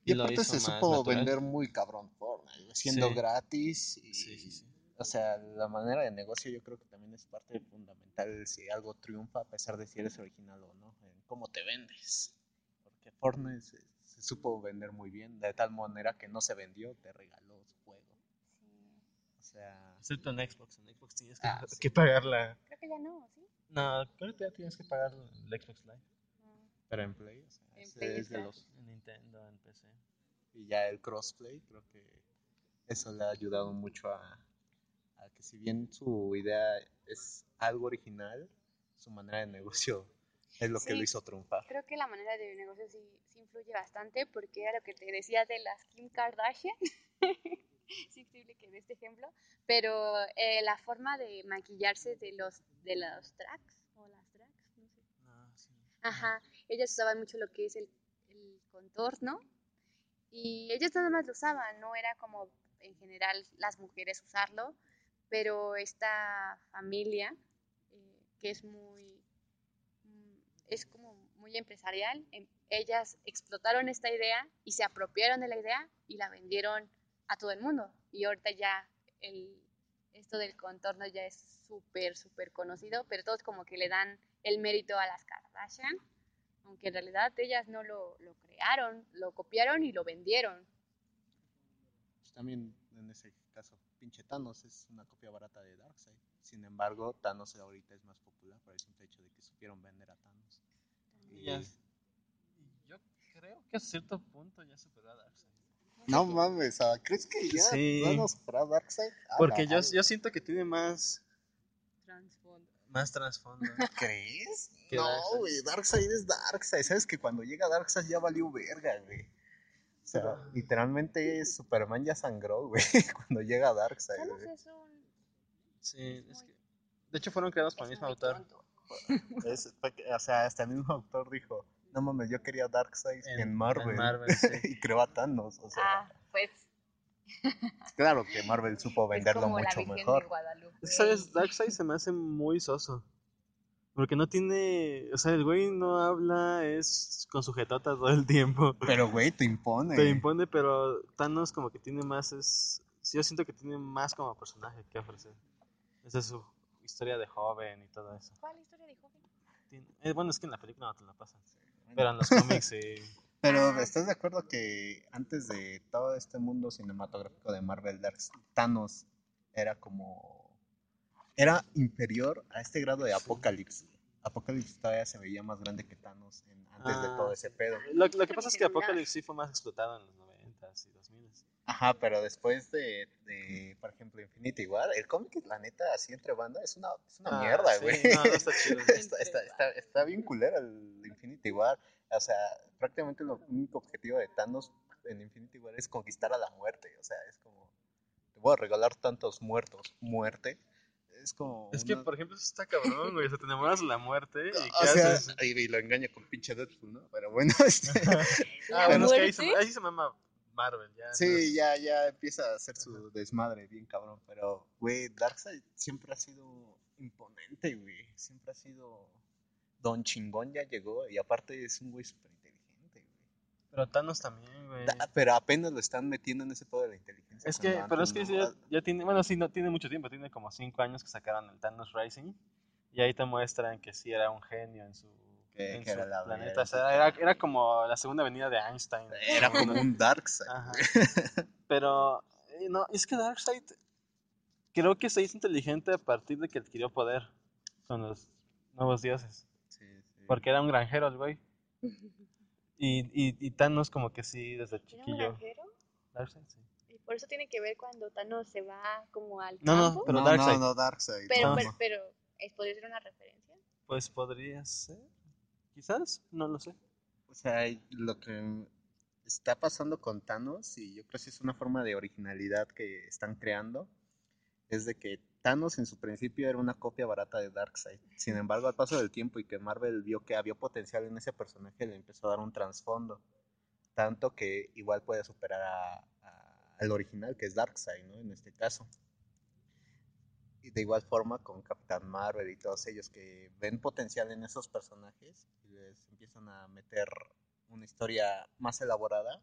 y, Y lo aparte hizo se más supo natural. vender muy cabrón Fortnite, siendo Sí. gratis. Y, Sí, sí, sí. O sea, la manera de negocio yo creo que también es parte fundamental si algo triunfa, a pesar de si eres original o no, en cómo te vendes. Porque Fortnite se, se supo vender muy bien, de tal manera que no se vendió, te regaló sea, Excepto en Xbox. En Xbox tienes que, Ah, sí. que pagar la... Creo que ya no, ¿sí? No, creo que ya tienes que pagar el Xbox Live. Ah, pero en Play, o sea, En Play es de los... En Nintendo, en PC. Y ya el crossplay, creo que eso le ha ayudado mucho a, a que si bien su idea es algo original, su manera de negocio [laughs] es lo que Sí. lo hizo triunfar. Creo que la manera de negocio sí, sí influye bastante porque era lo que te decía de las Kim Kardashian. [laughs] [laughs] es increíble que dé este ejemplo, pero eh, la forma de maquillarse de los de los tracks o las tracks, no sé. No, sí. Ajá, ellas usaban mucho lo que es el, el contorno y ellas nada más lo usaban, no era como en general las mujeres usarlo, pero esta familia eh, que es muy, mm, es como muy empresarial, em- ellas explotaron esta idea y se apropiaron de la idea y la vendieron a todo el mundo y ahorita ya el, esto del contorno ya es súper, súper conocido, pero todos como que le dan el mérito a las Kardashian, aunque en realidad ellas no lo, lo crearon, lo copiaron y lo vendieron. Pues también en ese caso, pinche Thanos es una copia barata de Darkseid. Sin embargo, Thanos ahorita es más popular por el simple hecho de que supieron vender a Thanos. Y yo creo que a cierto punto ya superó a Darkseid. No mames, ah, ¿crees que ya Sí. A Darkseid? Porque yo, yo siento que tiene más, Transfondo. más trasfondo. ¿Crees? [laughs] Que No, güey, Darkseid es Darkseid. Sabes que cuando llega Darkseid ya valió verga, güey. O sea, Pero- literalmente Superman ya sangró, güey, [laughs] cuando llega Darkseid, es un... Sí, es que... De hecho fueron creados por el mismo autor. [laughs] Es- o sea, hasta el mismo autor dijo, no mames, yo quería Darkseid en, En- Marvel. en Marvel, [laughs] sí. y creó a Thanos. O sea, Ah, pues [laughs] claro que Marvel supo es venderlo como la mucho de mejor. Que, ¿sabes? Darkseid se me hace muy soso. Porque no tiene... O sea, el güey no habla, es con sujetotas todo el tiempo. Pero, güey, te impone. Te impone, pero Thanos como que tiene más... es sí, Yo siento que tiene más como personaje que ofrecer. Esa es su historia de joven y todo eso. ¿Cuál historia de joven? Tiene- eh, bueno, es que en la película no te la pasan. Pero en los cómics sí. [laughs] Pero Ah. ¿estás de acuerdo que antes de todo este mundo cinematográfico de Marvel, Dark Thanos era como... Era inferior a este grado de Apocalypse. Apocalypse todavía se veía más grande que Thanos en- antes de Ah, todo ese pedo. Lo, lo que pasa es que. Apocalypse sí fue más explotado en los 90s y 2000s. Ajá, pero después de, de, por ejemplo, Infinity War, el cómic, la neta, así entre bandas, es una, es una Ah, mierda, sí, güey. no, no está [laughs] chido. está, está, está, está bien culera el Infinity War. O sea, prácticamente lo único objetivo de Thanos en Infinity War es conquistar a la muerte. O sea, es como, te voy a regalar tantos muertos. Muerte. Es como... Es que, por ejemplo, eso está cabrón, güey. O sea, te enamoras de la muerte y ¿qué o sea, haces? y, y lo engaña con pinche Deadpool, ¿no? Pero bueno, [laughs] este, Ah, [laughs] ¿La bueno, es que ahí se, ahí se llama Marvel, ya. sí, ya, ya empieza a hacer su desmadre bien cabrón. Pero, güey, Darkseid siempre ha sido imponente, güey. Siempre ha sido... Don Chingón ya llegó y aparte es un güey súper inteligente, güey. Pero Thanos también, güey. Da- pero apenas lo están metiendo en ese pedo de la inteligencia. Es que, pero es que ya, ya tiene, bueno, sí, no tiene mucho tiempo, tiene como 5 años que sacaron el Thanos Rising. Y ahí te muestran que sí era un genio en su, Que- en que su era la planeta. O sea, era, era como la segunda venida de Einstein. Era como un Darkseid. Ajá. [laughs] Pero, eh, no, es que Darkseid creo que se hizo inteligente a partir de que adquirió poder con los nuevos dioses. Sí, sí. Porque era un granjero el güey. [laughs] Y, y, y Thanos como que sí, desde ¿Era un chiquillo. granjero? Darkseid, sí. Y por eso tiene que ver cuando Thanos se va como al No, no, campo. pero no, Darkseid. no, no, Darkseid. pero, no. pero, pero, ¿es, ¿podría ser una referencia? Pues podría ser. Quizás, no lo sé. O sea, lo que está pasando con Thanos, y yo creo que es una forma de originalidad que están creando, es de que Thanos en su principio era una copia barata de Darkseid. Sin embargo, al paso del tiempo y que Marvel vio que había potencial en ese personaje, le empezó a dar un trasfondo. Tanto que igual puede superar a- al original, que es Darkseid, ¿no? En este caso. Y de igual forma con Capitán Marvel y todos ellos que ven potencial en esos personajes y les empiezan a meter una historia más elaborada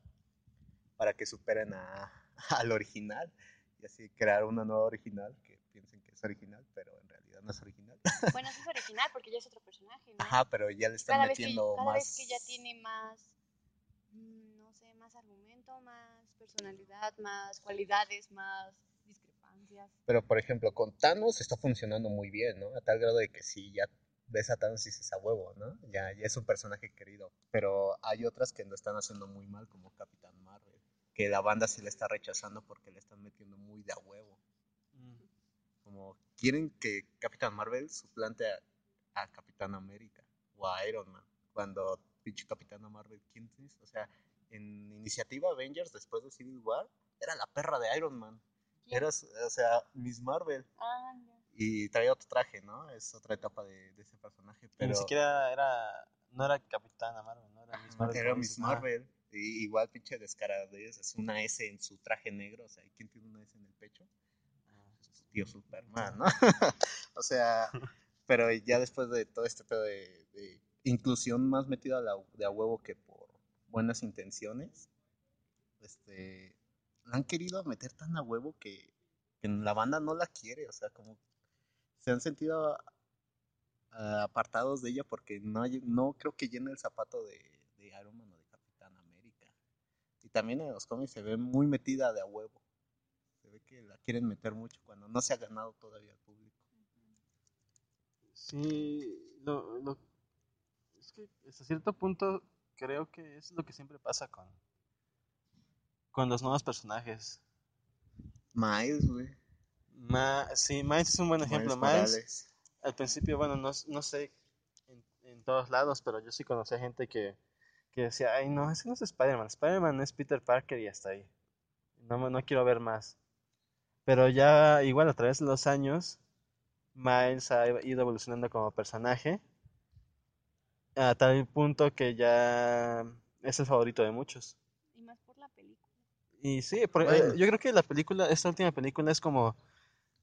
para que superen a, [laughs] al original y así crear una nueva original que piensen que es original, pero en realidad no es original. [laughs] Bueno, eso es original porque ya es otro personaje, ¿no? Ajá, pero ya le están cada vez, que, metiendo cada más. vez que ya tiene más, mm, no sé, más argumento, más personalidad, más cualidades, más. Pero por ejemplo, con Thanos está funcionando muy bien, ¿no? A tal grado de que sí, ya ves a Thanos y dices a huevo, ¿no? Ya, ya es un personaje querido. Pero hay otras que lo están haciendo muy mal, como Capitán Marvel. Que la banda sí le está rechazando porque le están metiendo muy de a huevo. Como quieren que Capitán Marvel suplante a, a Capitán América o a Iron Man. Cuando pinche Capitán Marvel, ¿quién es? O sea, en iniciativa Avengers después de Civil War, era la perra de Iron Man. ¿Quién? Era, su- o sea, Miss Marvel. Ah, ya. Y traía otro traje, ¿no? Es otra etapa de, de ese personaje. Pero Ni siquiera era. No era Capitana Marvel, no era Miss Marvel. era Miss. Marvel. Y igual pinche descaradez, así una S en su traje negro. O sea, ¿quién tiene una S en el pecho? Su tío Superman, ¿no? [laughs] o sea, [laughs] pero ya después de todo este pedo de, de inclusión más metida a la- de a huevo que por buenas intenciones, este, la han querido meter tan a huevo que, que la banda no la quiere, o sea, como se han sentido ah, apartados de ella porque no, no creo que llene el zapato de, Iron Man o de Capitán América. Y también en los cómics se ve muy metida de a huevo. Se ve que la quieren meter mucho cuando no se ha ganado todavía al público. Sí, lo- es que hasta cierto punto creo que es lo que siempre pasa con, con los nuevos personajes. Miles, güey. Ma, sí, Miles es un buen ejemplo. Miles al principio, bueno, no, no sé en, en todos lados, pero yo sí conocía gente que, que decía, ay, no, ese no es Spider-Man, Spider-Man es Peter Parker y hasta ahí. No, no quiero ver más. Pero ya, igual, a través de los años, Miles ha ido evolucionando como personaje a tal punto que ya es el favorito de muchos. Y más por la película. Y sí, por- Bueno. eh, yo creo que la película, esta última película es como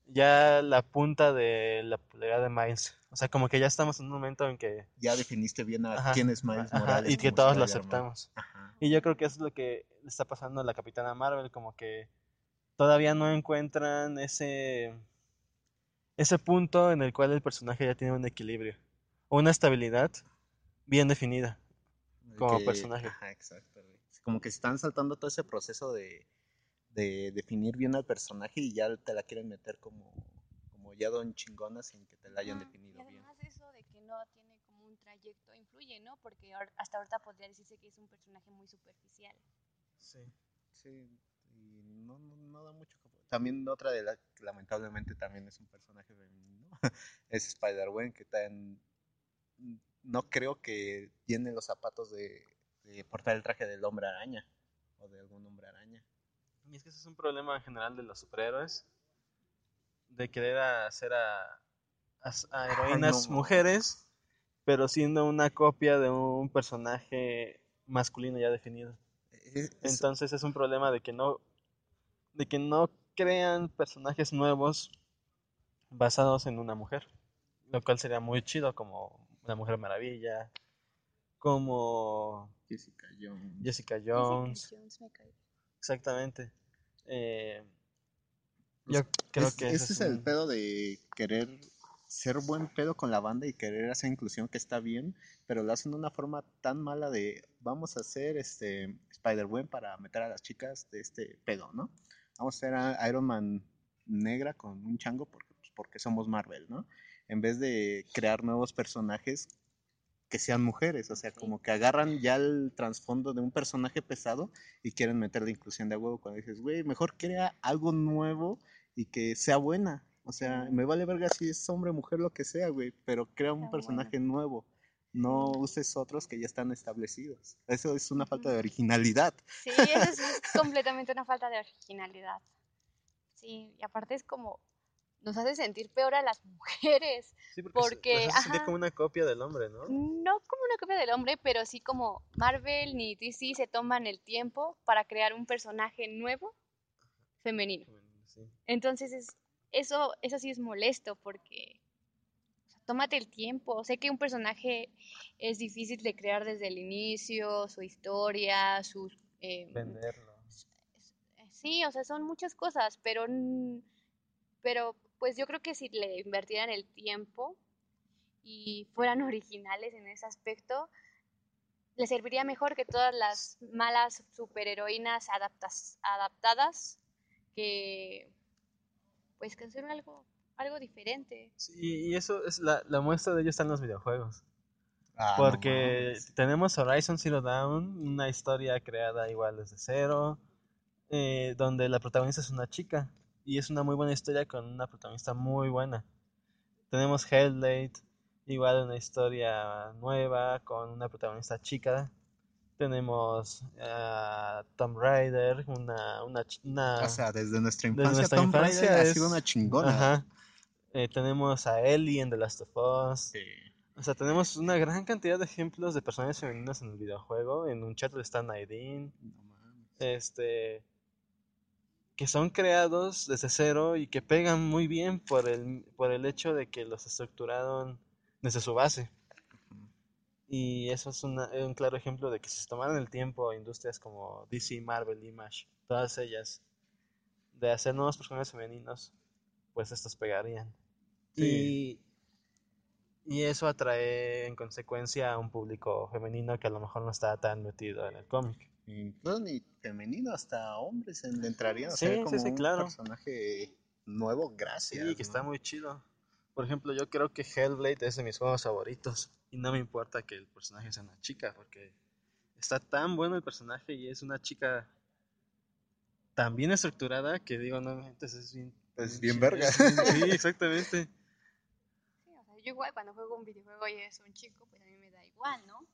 ya la punta de la popularidad de Miles. O sea, como que ya estamos en un momento en que... Ya definiste bien a Ajá, quién es Miles ajá, Morales. y que todos lo aceptamos. Y yo creo que eso es lo que le está pasando a la Capitana Marvel, como que todavía no encuentran ese ese punto en el cual el personaje ya tiene un equilibrio o una estabilidad bien definida. Como personaje. Ajá, exacto. Como que están saltando todo ese proceso de, de definir bien al personaje y ya te la quieren meter como, como ya don chingona sin que te la hayan Ajá, definido Y bien. además eso de que no tiene como un trayecto influye, ¿no? Porque hasta ahorita podría decirse que es un personaje muy superficial. Sí. Sí, y no, no, no da mucho. También otra de las que lamentablemente también es un personaje femenino, [laughs] es Spider-Man, que tan, no creo que tiene los zapatos de, portar el traje del hombre araña o de algún hombre araña. Y es que ese es un problema en general de los superhéroes, de querer hacer a, a, a heroínas no. mujeres, pero siendo una copia de un personaje masculino ya definido. Es- Entonces es un problema de que no, de que no crean personajes nuevos basados en una mujer, lo cual sería muy chido como la Mujer Maravilla, como Jessica Jones. Jessica Jessica Jones, Jones me cae. exactamente. Eh, Pues, yo creo Es- que ese ese es es el un- pedo de querer ser buen pedo con la banda y querer hacer inclusión que está bien, pero lo hacen de una forma tan mala de vamos a hacer este Spider-Man para meter a las chicas de este pedo, ¿no? Vamos a hacer a Iron Man negra con un chango porque, pues, porque somos Marvel, ¿no? En vez de crear nuevos personajes que sean mujeres, o sea, como que agarran ya el trasfondo de un personaje pesado y quieren meter la inclusión de a huevo cuando dices, güey, mejor crea algo nuevo y que sea buena. O sea, me vale verga si es hombre, mujer, lo que sea, güey, pero crea un personaje nuevo. No uses otros que ya están establecidos. Eso es una falta de originalidad. Sí, eso es, es completamente una falta de originalidad. Sí, y aparte es como, nos hace sentir peor a las mujeres. Sí, porque, hace sentir como una copia del hombre, ¿no? No como una copia del hombre, pero sí como Marvel ni DC se toman el tiempo para crear un personaje nuevo femenino. Sí. Entonces es, eso, eso sí es molesto porque o sea, tómate el tiempo. Sé que un personaje es difícil de crear desde el inicio, su historia, sus... eh, Venderlo. Sí, o sea, son muchas cosas, pero, pero pues yo creo que si le invirtieran el tiempo y fueran [laughs] originales en ese aspecto, le serviría mejor que todas las malas superheroínas adaptas, adaptadas que pues que hacen algo, algo diferente. Sí, y eso es la, la muestra de ello está en los videojuegos. Ah, Porque tenemos Horizon Zero Dawn, una historia creada igual desde cero, eh, donde la protagonista es una chica. Y es una muy buena historia con una protagonista muy buena. Tenemos Hellblade, igual una historia nueva con una protagonista chica. Tenemos ah, Tomb Raider, una, una, O sea, desde nuestra desde infancia, nuestra Tomb Raider infancia ha sido una chingona. Ajá. Eh, tenemos a Ellie en The Last of Us. Sí. O sea, tenemos una gran cantidad de ejemplos de personajes femeninos en el videojuego. En Uncharted está Nadine, No mames. este, que son creados desde cero y que pegan muy bien por el, por el hecho de que los estructuraron desde su base. Y eso es una- un claro ejemplo de que si se tomaran el tiempo industrias como DC, Marvel, Image, todas ellas, de hacer nuevos personajes femeninos, pues estos pegarían. Sí. Y, y eso atrae en consecuencia a un público femenino que a lo mejor no está tan metido en el cómic. Incluso ni femenino, hasta hombres entrarían. O Sí, sí, como sí, un claro. personaje nuevo, gracias. Sí, que está muy chido. Por ejemplo, yo creo que Hellblade es de mis juegos favoritos. Y no me importa que el personaje sea una chica, porque está tan bueno el personaje y es una chica tan bien estructurada que digo, no, entonces es bien... Es bien chido, verga. bien- Sí, exactamente. Sí, o sea, yo igual cuando juego un videojuego y es un chico, pues a mí me da igual, ¿no?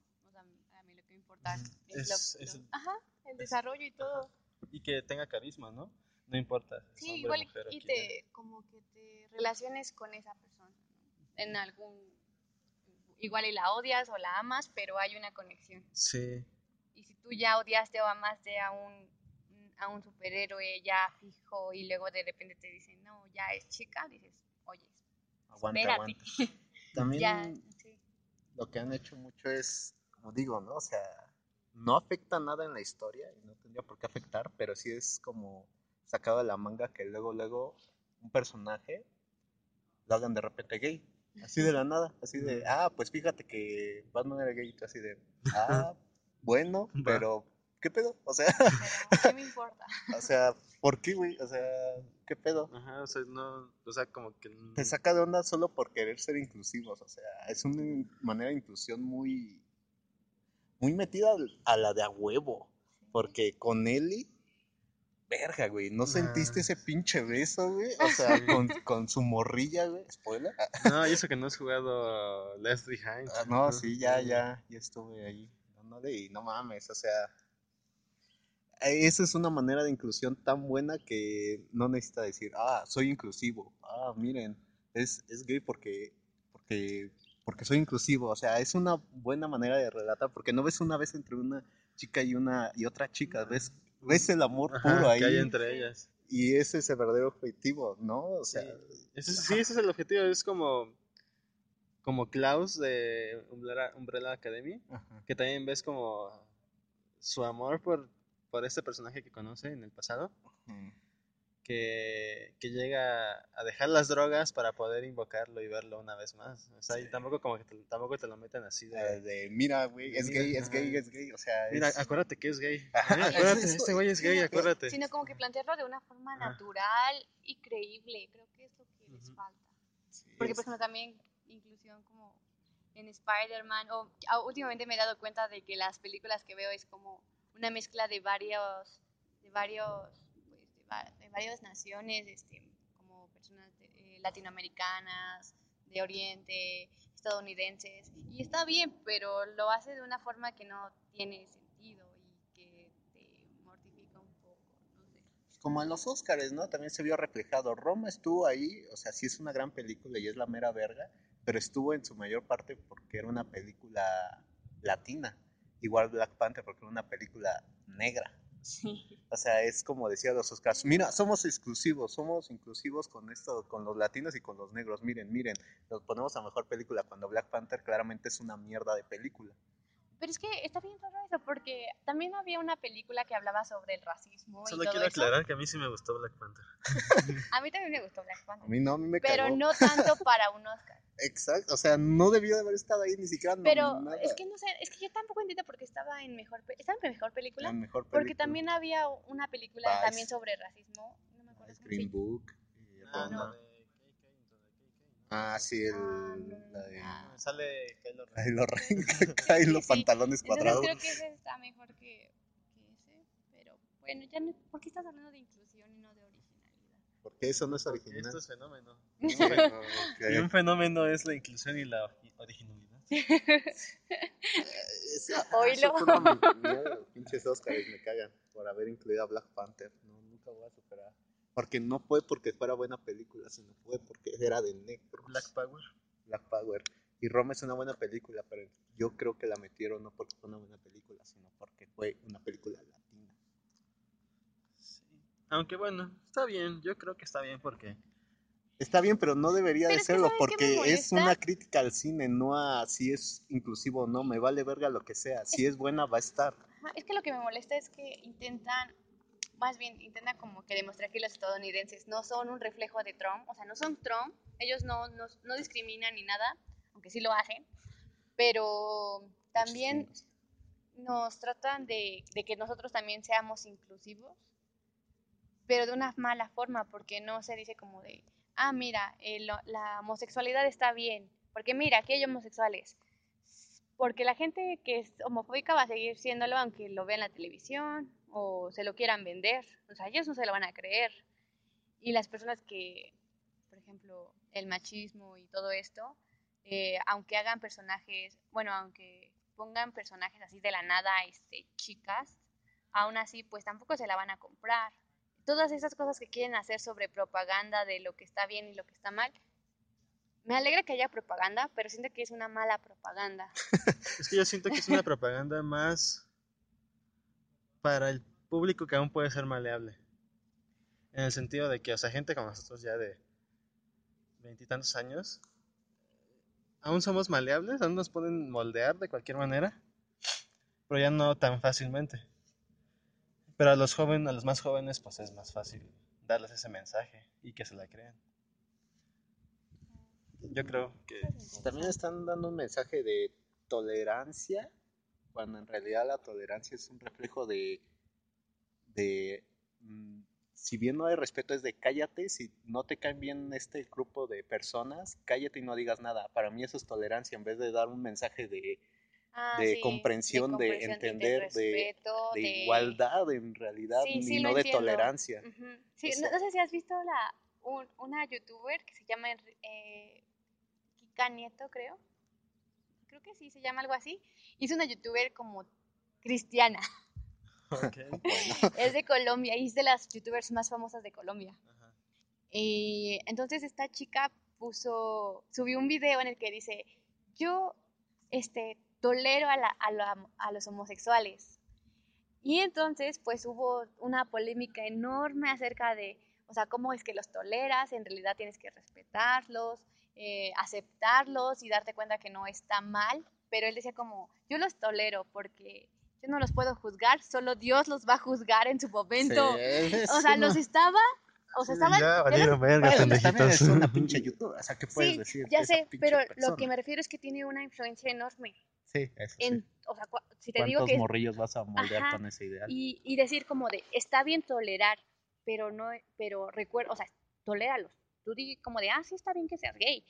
Ujú. es, Es- lo- es lo- el- ajá, el desarrollo y todo. Y que tenga carisma, ¿no? No importa. Sí, hombre, igual y- mujer te, como que te relaciones con esa persona, ¿no? En algún, igual y la odias o la amas, pero hay una conexión. Sí. Y si tú ya odiaste o amaste a un, a un superhéroe ya fijo y luego de repente te dicen, no, ya es chica, dices, oye, Aguanta, espérate. aguanta. [laughs] También ya, sí. lo que han hecho mucho es, como digo, ¿no? O sea, no afecta nada en la historia y no tendría por qué afectar, pero sí es como sacado de la manga que luego, luego un personaje lo hagan de repente gay. Así de la nada, así de, ah, pues fíjate que Batman era gay, y tú así de, [laughs] ah, bueno, pero, ¿qué pedo? O sea, Pero, ¿qué me importa? [laughs] o sea, ¿por qué, güey? O sea, ¿qué pedo? Ajá, o sea, no, o sea, como que... te saca de onda solo por querer ser inclusivos. O sea, es una manera de inclusión muy, muy metida a la de a huevo. Porque con Eli, verga, güey, ¿no Nah. sentiste ese pinche beso, güey? O sea, [laughs] con, con su morrilla, güey. Spoiler. No, y eso que no has jugado Left Behind. ah, no, sí, ya, ya, ya estuve ahí. dándole y no mames, o sea. eh, Esa es una manera de inclusión tan buena que no necesita decir, ah, soy inclusivo. Ah, miren, es, es gay porque, porque, porque soy inclusivo. O sea, es una buena manera de relatar, porque no ves una vez entre una chica y una y otra chica, ves, ves el amor Ajá, puro ahí. que hay entre ellas. Y ese es el verdadero objetivo, ¿no? O sea, Ese es- sí, ese es el objetivo. Es como, como Klaus de Umbrella, Umbrella Academy, ajá. que también ves como su amor por, por este personaje que conoce en el pasado. Ujú. Que, que llega a dejar las drogas para poder invocarlo y verlo una vez más. O sea, y tampoco como que te, tampoco te lo meten así Eh, de... de, mira, güey, es Mira, gay, es ajá. gay, es gay. O sea, Mira, es- acuérdate que es gay. [laughs] Ajá, Mira, acuérdate, este güey es gay, acuérdate. Sino como que plantearlo de una forma Ajá. natural y creíble. Creo que es lo que les falta. sí, Porque, es- por ejemplo, también inclusión como en Spider-Man, o ah, últimamente me he dado cuenta de que las películas que veo es como una mezcla de varios, de varios, pues, de, va- de varias naciones, este, como personas de- eh, latinoamericanas, de Oriente, estadounidenses, y está bien, pero lo hace de una forma que no tiene sentido y que te mortifica un poco, no sé. como en los Oscars, ¿no? También se vio reflejado. Roma estuvo ahí, o sea, sí es una gran película y es la mera verga, pero estuvo en su mayor parte porque era una película latina. Igual Black Panther porque era una película negra. Sí. O sea, es como decía los Oscars, mira, somos exclusivos, somos inclusivos con esto, con los latinos y con los negros. Miren, miren, nos ponemos a mejor película cuando Black Panther claramente es una mierda de película. Pero es que está bien raro eso, porque también había una película que hablaba sobre el racismo Solo y todo quiero eso. aclarar que a mí sí me gustó Black Panther. [laughs] A mí también me gustó Black A Panther, mí no, a mí me pero cagó. no tanto para un Oscar. Exacto, o sea, no debió de haber estado ahí ni siquiera Pero nominada es que no sé, es que yo tampoco entiendo por qué estaba en mejor, estaba en mejor película, a mejor porque película. también había una película Vice. también sobre racismo, no me acuerdo cómo se Green llama. Book, eh, Ah, no. Ah, sí, el, Ah, no, la de ah. Sale Kylo Ren. Kylo Ren, [laughs] Kylo Sí, pantalones Entonces cuadrados. creo que ese está mejor que, que ese, pero bueno, ya no, ¿por qué estás hablando de inclusión y no de originalidad? Porque eso no es Porque original. esto es fenómeno. [laughs] Y un fenómeno es la inclusión y la originalidad. [laughs] Es- ah, Oílo. los pinches Oscars me cagan por haber incluido a Black Panther. No, nunca voy a superar. Porque no fue porque fuera buena película, sino fue porque era de negros. Black Power. Black Power. Y Roma es una buena película, pero yo creo que la metieron no porque fue una buena película, sino porque fue una película. Aunque bueno, está bien. Yo creo que está bien porque Está bien, pero no debería Pero de serlo, ¿sabes qué me porque es una crítica al cine, no a si es inclusivo o no, me vale verga lo que sea. Si es buena, va a estar. Ajá, Es que lo que me molesta es que intentan, más bien, intentan como que demostrar que los estadounidenses no son un reflejo de Trump, o sea, no son Trump, ellos no, no, no discriminan ni nada, aunque sí lo hacen, pero también nos tratan de, de que nosotros también seamos inclusivos, pero de una mala forma, porque no se dice como de, ah, mira, eh, la homosexualidad está bien, porque mira, aquí hay homosexuales. Porque la gente que es homofóbica va a seguir siéndolo aunque lo vea en la televisión o se lo quieran vender. O sea, ellos no se lo van a creer. Y las personas que, por ejemplo, el machismo y todo esto, eh, aunque hagan personajes, bueno, aunque pongan personajes así de la nada, este, chicas, aún así, pues tampoco se la van a comprar. Todas esas cosas que quieren hacer sobre propaganda de lo que está bien y lo que está mal, me alegra que haya propaganda, pero siento que es una mala propaganda. [laughs] es que yo siento que es una propaganda más para el público que aún puede ser maleable. En el sentido de que, o sea, gente como nosotros ya de veintitantos años, aún somos maleables, aún nos pueden moldear de cualquier manera, pero ya no tan fácilmente. Pero a los jóvenes, a los más jóvenes, pues es más fácil darles ese mensaje y que se la crean. Yo creo que También están dando un mensaje de tolerancia, cuando en realidad la tolerancia es un reflejo de, de mm, si bien no hay respeto, es de cállate, si no te caen bien este grupo de personas, cállate y no digas nada. Para mí eso es tolerancia, en vez de dar un mensaje de, Ah, de sí, comprensión, de entender, de- respeto, de igualdad en realidad, Sí, ni sí, no de entiendo. tolerancia. Ujú. Sí, O no, sea- no sé si has visto la, un- una youtuber que se llama eh, Kika Nieto, creo. Creo que sí, se llama algo así. Y es una youtuber como cristiana. [laughs] Es de Colombia y es de las youtubers más famosas de Colombia. ajá. Y entonces esta chica puso, subió un video en el que dice, yo este, tolero a, la- a la- a los homosexuales. Y entonces pues hubo una polémica enorme acerca de, o sea, cómo es que los toleras, en realidad tienes que respetarlos, eh, aceptarlos y darte cuenta que no está mal. Pero él decía como, yo los tolero porque yo no los puedo juzgar, solo Dios los va a juzgar en su momento. Sí, O sea, una- los estaba o sea, estaban... Ya eran- valieron verga, Bueno, también pendejitos. es una [laughs] pinche youtuber, o sea, ¿qué puedes Sí, decir? ya sé, pero lo que me refiero es que tiene una influencia enorme. Sí, eso sí. En, o sea, si te digo ¿Cuántos que... morrillos vas a moldear Ajá, con ese ideal? y, y decir como de, está bien tolerar, pero no, pero recuerda, o sea, toléralos. Tú di como de, ah, sí, está bien que seas gay,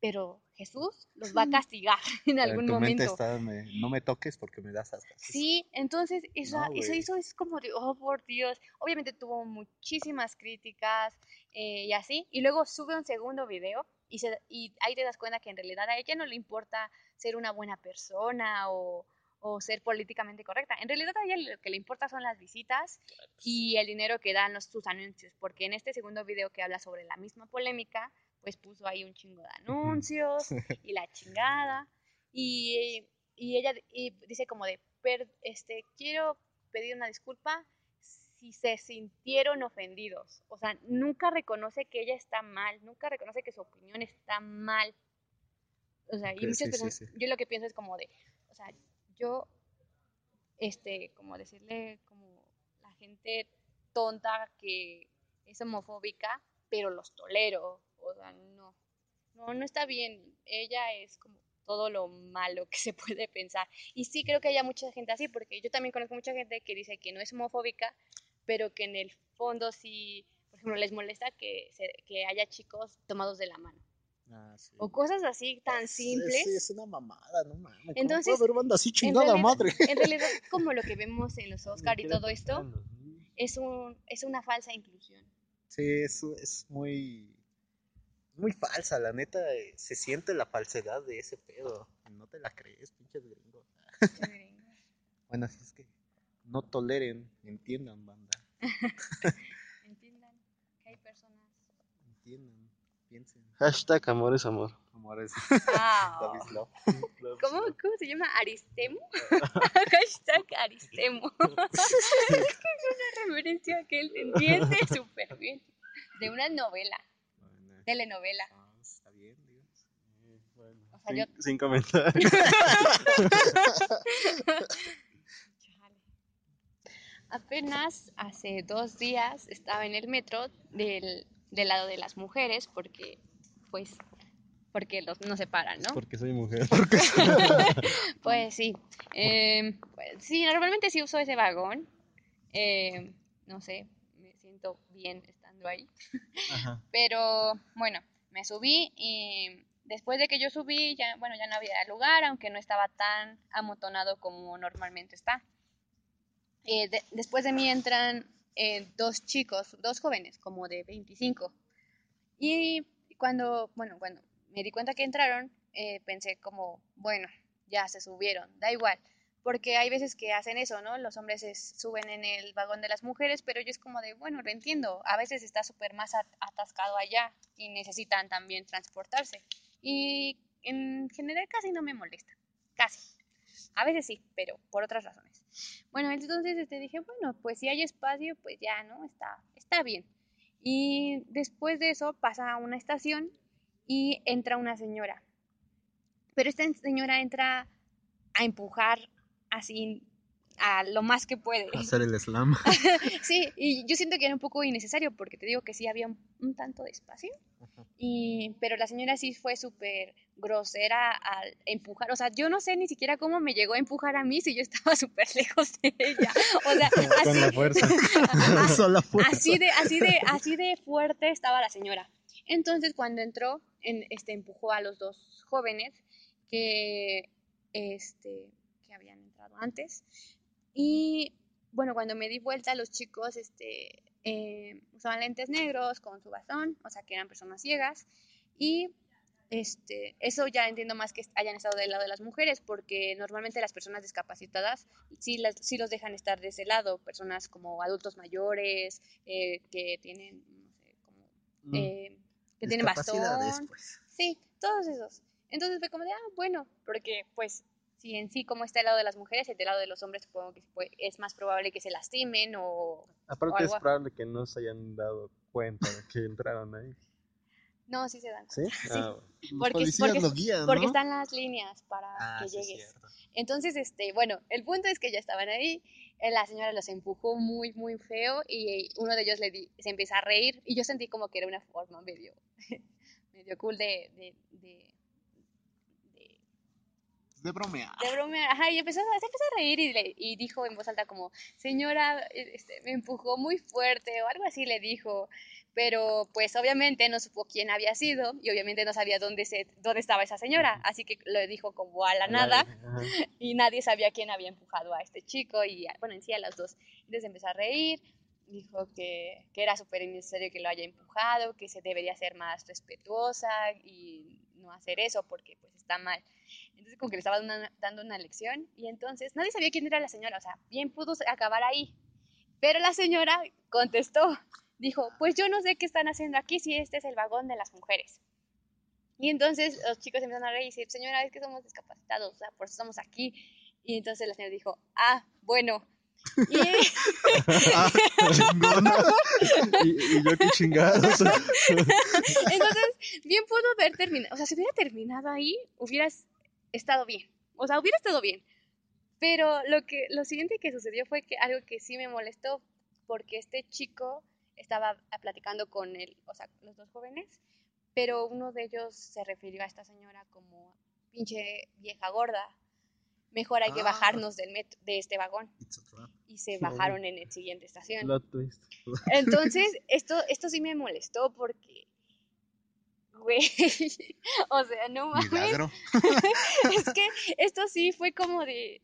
pero Jesús los va a castigar [laughs] en Pero algún tu mente momento. está, me- no me toques porque me das asco. Sí, entonces No, eso, eso es como de, oh, por Dios. Obviamente tuvo muchísimas críticas eh, y así. Y luego sube un segundo video y, se, y ahí te das cuenta que en realidad a ella no le importa ser una buena persona o, o ser políticamente correcta. En realidad a ella lo que le importa son las visitas y el dinero que dan los, sus anuncios. Porque en este segundo video que habla sobre la misma polémica, pues puso ahí un chingo de anuncios [laughs] y la chingada. Y, y ella y dice como de, "Per- este, quiero pedir una disculpa si se sintieron ofendidos. O sea, nunca reconoce que ella está mal, nunca reconoce que su opinión está mal. O sea, y muchas sí, sí, personas, sí. yo lo que pienso es como de, o sea, yo, este, como decirle, como la gente tonta que es homofóbica, pero los tolero. O sea, no, no, no está bien. Ella es como todo lo malo que se [laughs] puede pensar. Y sí creo que haya mucha gente así, porque yo también conozco mucha gente que dice que no es homofóbica, pero que en el fondo sí, por ejemplo, les molesta que, se- que haya chicos tomados de la mano. Ah, sí. O cosas así tan Es- simples. Sí, es una mamada, no mames. ¿cómo Entonces, puede haber banda así En chingada realidad, madre? en realidad, como lo que vemos en los [laughs] Oscar y todo esto, es, un, es una falsa inclusión. Sí, es, es muy. Muy falsa, la neta. eh, Se siente la falsedad de ese pedo. No te la crees, pinches gringos. [laughs] Bueno, así es que no toleren, entiendan, banda. [laughs] Entiendan que hay personas. Entiendan, piensen. Hashtag amor es amor. Amores, Ah, [laughs] love [laughs] is love. ¿Cómo, ¿Cómo se llama? ¿Aristemo? Hashtag Aristemo. es que es una referencia que él entiende súper bien. De una novela, Bueno, telenovela. ah, está bien, digo. O sea, Sin, yo... sin comentar. Apenas hace dos días estaba en el metro del, del lado de las mujeres porque, pues, porque los no separan, ¿no? Porque soy mujer. [laughs] [laughs] Pues sí. Em, pues, sí, normalmente sí uso ese vagón. Em, no sé, me siento bien estando ahí. Ajá. [laughs] Pero bueno, me subí y después de que yo subí, ya, bueno, ya no había lugar, aunque no estaba tan amontonado como normalmente está. Eh, de- después de mí entran eh, dos chicos, dos jóvenes, como de 25. Y cuando, bueno, cuando me di cuenta que entraron, eh, pensé como, bueno, ya se subieron, da igual. Porque hay veces que hacen eso, ¿no? Los hombres se suben en el vagón de las mujeres, pero yo es como de, bueno, lo entiendo. A veces está súper más at- atascado allá y necesitan también transportarse. Y en general casi no me molesta, casi. A veces sí, pero por otras razones. Bueno, entonces este, dije, bueno, pues si hay espacio, pues ya, ¿no? Está, está bien. Y después de eso pasa a una estación y entra una señora. Pero esta señora entra a empujar así a lo más que puede. Hacer el slam. [laughs] Sí, y yo siento que era un poco innecesario porque te digo que sí había un, un tanto de espacio. Y, pero la señora sí fue súper grosera al empujar. O sea, yo no sé ni siquiera cómo me llegó a empujar a mí si yo estaba [laughs] súper lejos de ella. O sea, Con la así, fuerza. [laughs] Usó la fuerza. así de, así de, así de fuerte estaba la señora. Entonces, cuando entró, en, este, empujó a los dos jóvenes que, este, que habían entrado antes. Y bueno, cuando me di vuelta, los chicos este, eh, usaban lentes negros con su bastón, o sea que eran personas ciegas. Y este, eso ya entiendo más que hayan estado del lado de las mujeres, porque normalmente las personas discapacitadas sí, las, sí los dejan estar de ese lado, personas como adultos mayores, eh, que tienen, no sé, como, Mm. eh, que tienen bastón. pues. Sí, todos esos. Entonces fue como de, ah, bueno, porque pues si en sí como está el lado de las mujeres, el del lado de los hombres supongo que es más probable que se lastimen o... Aparte es algo- probable que no se hayan dado cuenta de que entraron ahí. No, sí se dan. ¿Sí? Sí. Ah, Porque- policías porque- lo guían, Porque ¿no? están las líneas para Ah, que llegues. Entonces, este, bueno, el punto es que ya estaban ahí, eh, la señora los empujó muy, muy feo y uno de ellos le di- se empieza a reír y yo sentí como que era una forma medio, [laughs] medio cool de, de, de, De bromear. de bromear. Ajá, y empezó, a- se empezó a reír y, le- y dijo en voz alta como, señora, este, me empujó muy fuerte o algo así le dijo. Pero pues obviamente no supo quién había sido y obviamente no sabía dónde, se, dónde estaba esa señora. Así que lo dijo como a la nada [laughs] y nadie sabía quién había empujado a este chico y bueno, en sí a las dos. Entonces empezó a reír, dijo que, que era súper innecesario que lo haya empujado, que se debería ser más respetuosa y no hacer eso porque pues está mal. Entonces como que le estaba dando una, lección y entonces nadie sabía quién era la señora, o sea, bien pudo acabar ahí. Pero la señora contestó, dijo, pues yo no sé qué están haciendo aquí si este es el vagón de las mujeres. Y entonces los chicos empezaron a reír y decir, señora, es que somos discapacitados, o sea, por eso estamos aquí. Y entonces la señora dijo, ah, bueno. Y, [laughs] Ah, [laughs] y yo qué chingados. entonces, bien pudo haber terminado, o sea, si hubiera terminado ahí, hubieras estado bien. O sea, hubiera estado bien. Pero lo que lo siguiente que sucedió fue que algo que sí me molestó porque este chico estaba platicando con él, o sea, los dos jóvenes, pero uno de ellos se refirió a esta señora como pinche vieja gorda. Mejor hay que Ah. bajarnos del metro, de este vagón y se bajaron en el siguiente estación. [laughs] Entonces, esto, esto sí me molestó porque, güey, [laughs] o sea, no mames, Milagro. [laughs] es que esto sí fue como de,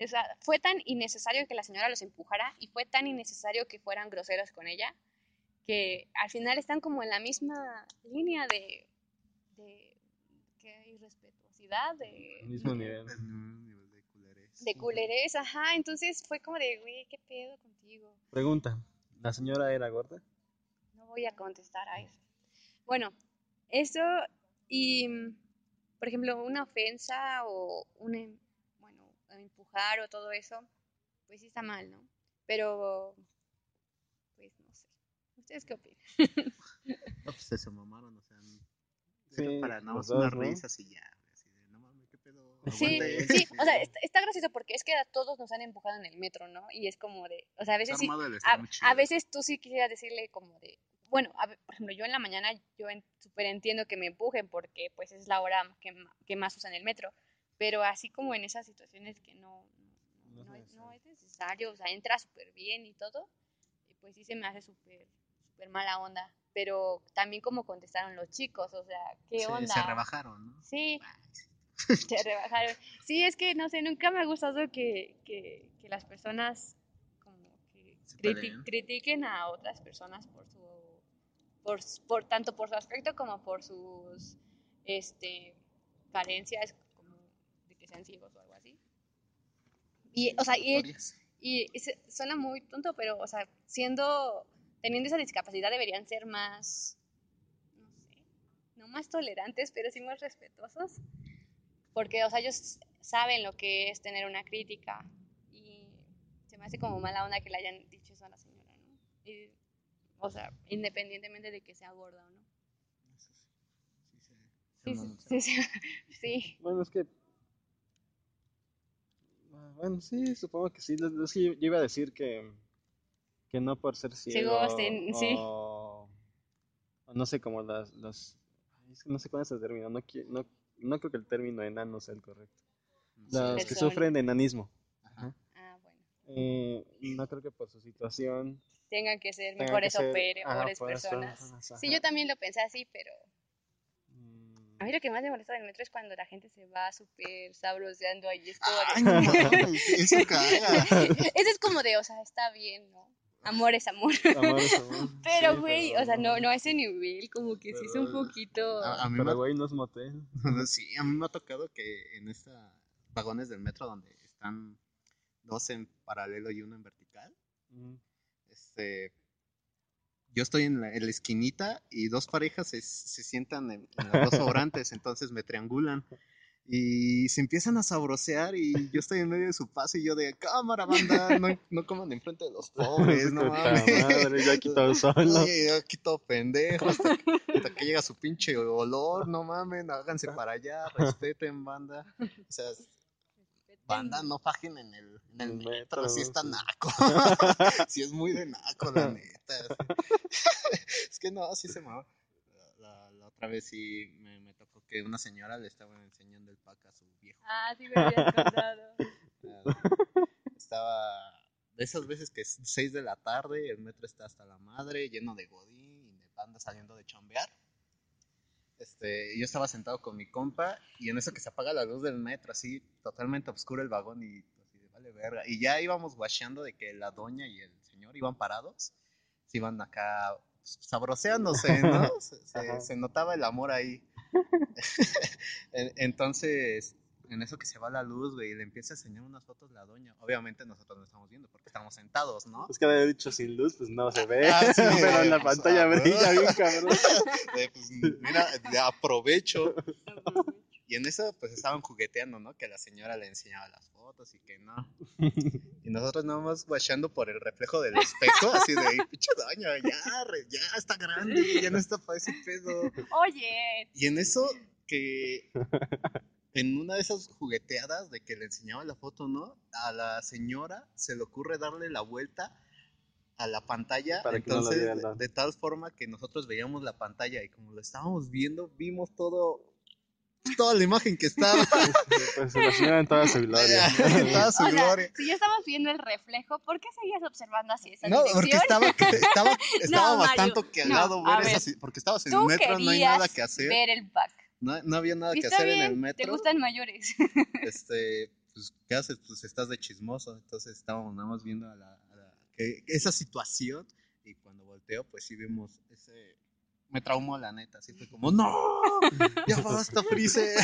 o sea, fue tan innecesario que la señora los empujara y fue tan innecesario que fueran groseros con ella que al final están como en la misma línea de, de. De, Mismo nivel. De culerés. de culerés, ajá, entonces fue como de, güey, ¿qué pedo contigo? Pregunta. ¿La señora era gorda? No voy a contestar a eso. Bueno, eso y, por ejemplo, una ofensa o un, em- bueno, empujar o todo eso, pues sí está mal, ¿no? Pero, pues no sé. ¿Ustedes qué opinan? [laughs] No, pues se mamaron, o sea. Sí, para nada más ¿no? risas y ya. güey, Así de, no mames, qué pedo. Sí, aguante". sí, [laughs] o sea, está, está gracioso porque es que a todos nos han empujado en el metro, ¿no? Y es como de, o sea, a veces sí, a, a veces tú sí quisieras decirle como de, bueno, a por ejemplo, yo en la mañana yo en- súper entiendo que me empujen porque pues es la hora que, que más usan el metro, pero así como en esas situaciones que no, no, No es no es, necesario. o sea, entra súper bien y todo, pues sí se me hace súper, súper mala onda, pero también como contestaron los chicos, o sea, ¿qué Se- onda? Se rebajaron, ¿no? Sí, [laughs] Se rebajaron. Sí, es que no sé, nunca me ha gustado que, que, que las personas como que criti- critiquen a otras personas por su por, por tanto por su aspecto como por sus este carencias como de que sean ciegos o algo así. Y o sea, y, y suena muy tonto, pero o sea, siendo teniendo esa discapacidad deberían ser más no sé, no más tolerantes, pero sí más respetuosos porque, o sea, ellos saben lo que es tener una crítica y se me hace como mala onda que le hayan dicho eso a la señora, ¿no? Y, o sea, independientemente de que sea gorda o no. Eso sí. Sí, Sí, [laughs] sí. Bueno, es que. Ah, Bueno, sí, supongo que sí. Es que yo iba a decir que. Que no por ser ciego. Sí, sí. O, o no sé, como las. las no sé cuál es el término. No, no, no creo que el término enano sea el correcto. mamó. Los que Persona. sufren de enanismo. Ajá. Ah, bueno. Eh, no creo que por su situación. Tengan que ser tengan mejores que ser- o peores ajá, peores personas. personas, Sí, yo también lo pensé así, pero Mm, a mí lo que más me molesta del metro es cuando la gente se va súper sabroseando ahí. Es como Ay, no [laughs] mames, eso caga. [laughs] Eso es como de, o sea, está bien, ¿no? Amor es amor. [laughs] amor es amor. [laughs] Pero, Sí, güey, pero o sea, no, no a ese nivel, como que sí es un Pero- poquito... A, a mí Pero, me, güey, no es motel. [laughs] sí, a mí me ha tocado que en estos vagones del metro donde están dos en paralelo y uno en vertical, Mm. este, yo estoy en la, en la esquinita y dos parejas se, se sientan en, en las dos sobrantes, entonces me triangulan. Y se empiezan a sabrosear y yo estoy en medio de su paso y yo de cámara, banda, no, no coman enfrente de los pobres, no [laughs] mames. madre, yo aquí todo solo. Oye, yo aquí todo pendejo, hasta, hasta que llega su pinche olor, no mamen, háganse para allá, respeten, banda. O sea, banda, no fajen en el, en el metro, metro, si está naco. [laughs] si es muy de naco, la neta. [laughs] es que no, sí se me... Otra vez sí me, me tocó que una señora le estaba enseñando el pack a su viejo. Ah, sí me habías [laughs] contado. Estaba de esas veces que es 6 de la tarde, el metro está hasta la madre, lleno de godín y de banda saliendo de chambear. Este, yo estaba sentado con mi compa y en eso que se apaga la luz del metro, así totalmente oscuro el vagón y así de vale verga. Y ya íbamos guacheando de que la doña y el señor iban parados, se iban acá sabroseándose, ¿no? [laughs] Se, se- notaba el amor ahí. [laughs] En- Entonces, en eso que se va la luz, güey, y le empieza a enseñar unas fotos la doña. Obviamente nosotros no estamos viendo porque estamos sentados, ¿no? Es que había dicho sin luz, pues no se ve. Ah, sí, [laughs] pero en la pues, pantalla ah, brilla bien cabrón. Pues, mira, aprovecho. Y en eso, pues estaban jugueteando, ¿no? Que la señora le enseñaba las fotos y que no. [laughs] Y nosotros nada más guachando por el reflejo del espejo, así de, "Ay, pinche doña, ya, re- ya está grande, ya no está para ese pedo. Oye, Y en eso, que en una de esas jugueteadas de que le enseñaba la foto, ¿no? A la señora se le ocurre darle la vuelta a la pantalla, Para no entonces vieran, de, ¿no? de tal forma que nosotros veíamos la pantalla y como lo estábamos viendo, vimos todo, [laughs] toda la imagen que estaba, [laughs] Pues la señora en toda su gloria. [laughs] toda su o sea, gloria. si ya estabas viendo el reflejo, ¿por qué seguías observando así esa No, dirección? porque estaba, estaba, estaba bastante cagado no, ver ver. esas, porque estabas en el metro, no hay nada que hacer, ver el pack. no, no había nada que hacer en el metro. te gustan mayores. este, pues, ¿qué haces? Pues estás de chismoso. Entonces estábamos nada más viendo a la, a la- que- esa situación y cuando volteo, pues sí vimos ese... Me traumó la neta, así fue como, ¡No! ¡Ya [laughs] basta, Freezer!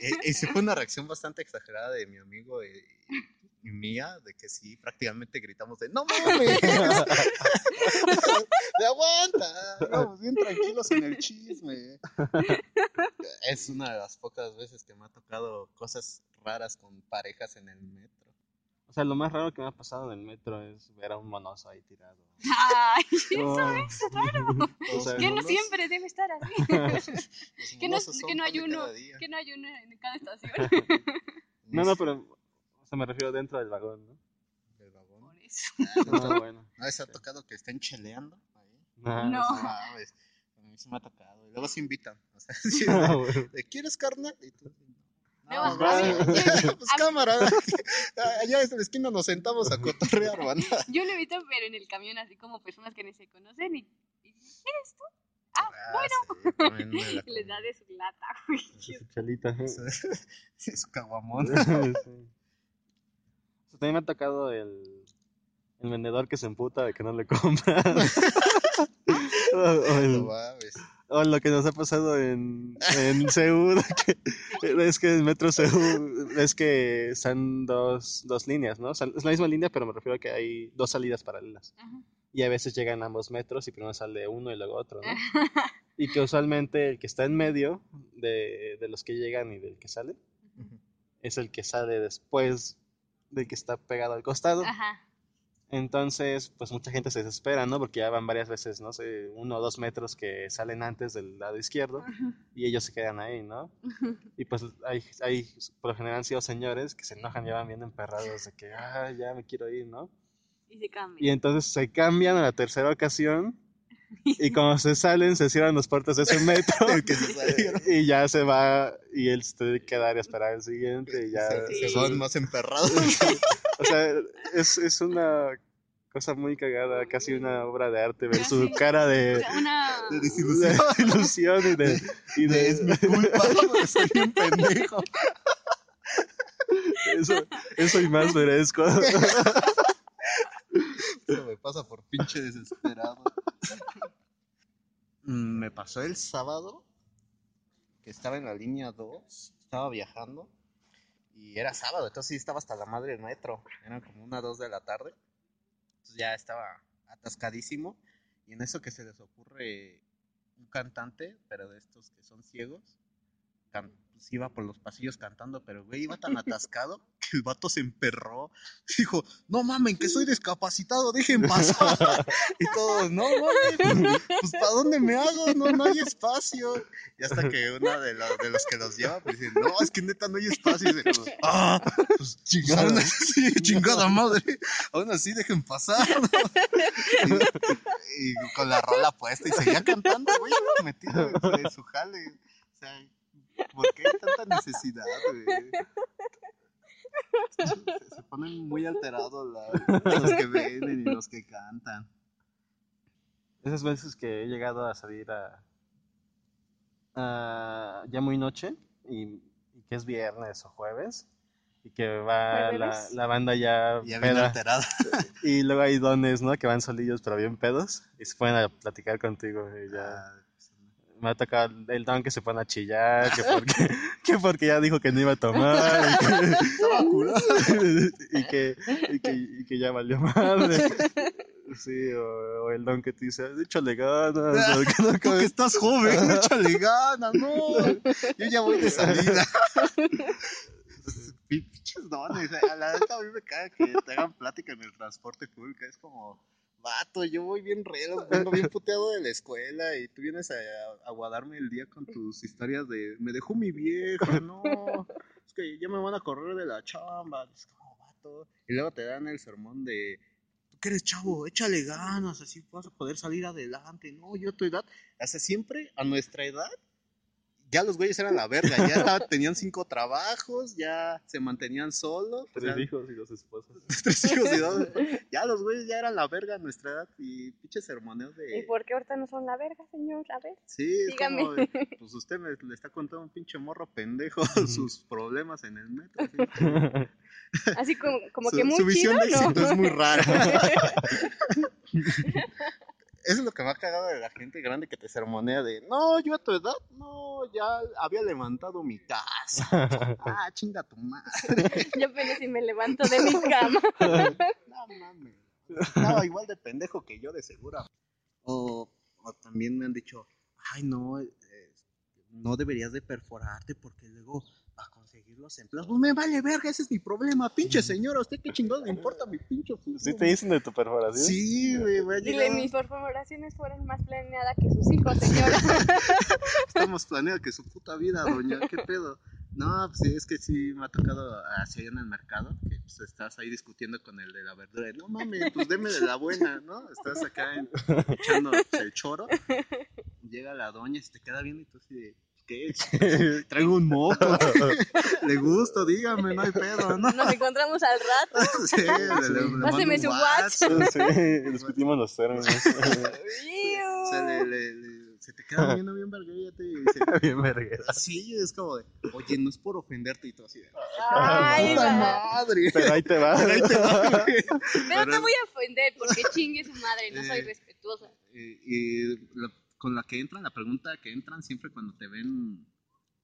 y, [laughs] y sí fue una reacción bastante exagerada de mi amigo y, y mía, de que sí, prácticamente gritamos de, ¡No mames! [laughs] ¡De aguanta! Íbamos bien tranquilos en el chisme. Es una de las pocas veces que me ha tocado cosas raras con parejas en el metro. O sea, lo más raro que me ha pasado en el metro es ver a un monoso ahí tirado. Ay, Oh, O sea, que no siempre debe estar así. [laughs] [laughs] que no, que no hay uno, que no hay uno en cada estación. [laughs] No, no, pero o sea, me refiero dentro del vagón, ¿no? Del vagón. Por eso. Ah, ¿no No, te- bueno. ¿No les ha tocado que estén cheleando ahí? No, No. A mí sí me ha tocado. Y luego se invitan. O sea, bueno. ¿de ¿quieres carne? Y tú, Güey. yo- pues [laughs] [laughs] mí- cámara. [laughs] Allá en la esquina nos sentamos a cotorrear, banda. Yo lo he visto, pero en el camión, así como personas que ni se conocen y, y ¿eres tú? Ah, bueno. Sí, les da de su lata, güey. Su chelita. Sí, su caguamón. Sí. También me ha tocado el, el vendedor que se emputa de que no le compran. o, o el- No mames. O lo que nos ha pasado en, en [laughs] Seúl, que es que el metro Seúl es que están dos, dos líneas, ¿no? O sea, es la misma línea, pero me refiero a que hay dos salidas paralelas. Ajá. Y a veces llegan ambos metros y primero sale uno y luego otro, ¿no? [laughs] Y que usualmente el que está en medio de, de los que llegan y del que sale Ujú. es el que sale después del que está pegado al costado. Ajá. Entonces, pues mucha gente se desespera, ¿no? Porque ya van varias veces, no sé, uno o dos metros que salen antes del lado izquierdo y ellos se quedan ahí, ¿no? [laughs] Y pues hay, hay, por lo general han sido señores que se enojan, ya van bien emperrados de que, ah, ya me quiero ir, ¿no? Y se cambia. Y entonces se cambian a la tercera ocasión y [laughs] cuando se salen se cierran las puertas de ese metro [laughs] se y ya se va y él se tiene que quedar y esperar el siguiente y ya... Se, se Sí. van más emperrados. O sea, es, es una cosa muy cagada, casi una obra de arte ver su Sí. cara de, una... De [laughs] de desilusión. ilusión y de... Y De, es mi de culpa, [laughs] soy un pendejo. eso, eso y más merezco. Eso me pasa por pinche desesperado. Mm, Me pasó el sábado que estaba en la línea 2, estaba viajando y era sábado, entonces sí estaba hasta la madre del metro. Eran como una 2 de la tarde. Entonces ya estaba atascadísimo y en eso que se les ocurre un cantante, pero de estos que son ciegos, pues, iba por los pasillos cantando, pero güey, iba tan atascado [laughs] que el vato se emperró. Dijo, no mamen, que soy discapacitado, dejen pasar. [laughs] y todos, no mames, pues ¿para dónde me hago? No, no hay espacio. Y hasta que uno de, los- de los que los lleva, pues dice, no, es que neta no hay espacio. Y dice, ah, pues chingada, [laughs] sí, chingada madre. Aún así, dejen pasar. ¿no? Y, y con la rola puesta y seguía cantando, güey, metido en su jale. O sea, ¿por qué hay tanta necesidad, güey? Se, se ponen muy alterados la- los que venden y los que cantan. Esas veces que he llegado a salir a, a- ya muy noche y, y que es viernes o jueves y que va la, banda ya, Ya bien alterada. [laughs] y luego hay dones, ¿no? Que van solillos pero bien pedos y se ponen a platicar contigo y ya. Ah, Me ha tocado el don que se pone a chillar, que porque, [laughs] que porque ya dijo que no iba a tomar y que, [laughs] y que, y que, y que ya valió madre. Sí, o, o el don que te dice, échale ganas, o que no Tú que cabes- estás joven, échale ganas, no. Yo ya voy de salida. [laughs] Pinches dones. A la neta a mí me caga que te hagan plática en el transporte público. Es como, vato, yo voy bien relo, [laughs] vengo bien puteado de la escuela y tú vienes a, a guardarme el día con tus historias de, me dejó mi vieja, [laughs] no. Es que ya me van a correr de la chamba. Es como, vato. Y luego te dan el sermón de, tú que eres chavo, échale ganas, así vas a poder salir adelante. No, yo a tu edad, hasta siempre a nuestra edad, ya los güeyes eran la verga, ya estaba- [laughs] tenían cinco trabajos, ya se mantenían solos. o Tres sea, hijos y dos esposas. [laughs] tres hijos y dos. Ya los güeyes ya eran la verga a nuestra edad y pinches sermoneos de. ¿Y por qué ahorita no son la verga, señor? A ver. Sí, es Dígame. como, pues usted me, le está contando a un pinche morro pendejo sus problemas en el metro. [laughs] así. Así como, como su, que muy su visión chido, de ¿no? éxito es muy rara. Eso es lo que me ha cagado de la gente grande que te sermonea de, no, yo a tu edad, no, ya había levantado mi casa. [laughs] Ah, chinga tu madre. [laughs] Yo apenas si me levanto de mi cama. [laughs] No mames. Estaba igual de pendejo que yo, de seguro. O, o también me han dicho, ay, no, eh, no deberías de perforarte porque luego a conseguir los empleos. Pues me vale verga, ese es mi problema. Pinche señora, ¿a usted qué chingón le importa mi pinche futuro? ¿Sí te dicen de tu perforación? Sí, güey, voy a Dile, mis perforaciones fueron más planeadas que sus hijos, señora. [laughs] Estamos planeando que su puta vida, doña, ¿qué pedo? No, pues sí, es que sí me ha tocado así en el mercado, que pues estás ahí discutiendo con el de la verdura. No mames, pues deme de la buena, ¿no? Estás acá en- echando el choro. Llega la doña y se te queda viendo y tú así de, ¿qué? Traigo un moco. [laughs] Le gusto, dígame, no hay pedo, ¿no? Nos encontramos al rato. [laughs] Sí, le, le- le mando Páseme su WhatsApp. Sí, discutimos los términos. O sea, le- le- le- se te queda viendo bien verguete y dice, [laughs] Bien verguera. así es como de, oye, no es por ofenderte y todo así de, Ay, puta madre. Pero ahí te va. Pero ahí te va, güey. Pero te voy a ofender porque chingue su madre, no soy Eh. respetuosa. Eh, y la- con la que entran, la pregunta que entran siempre cuando te ven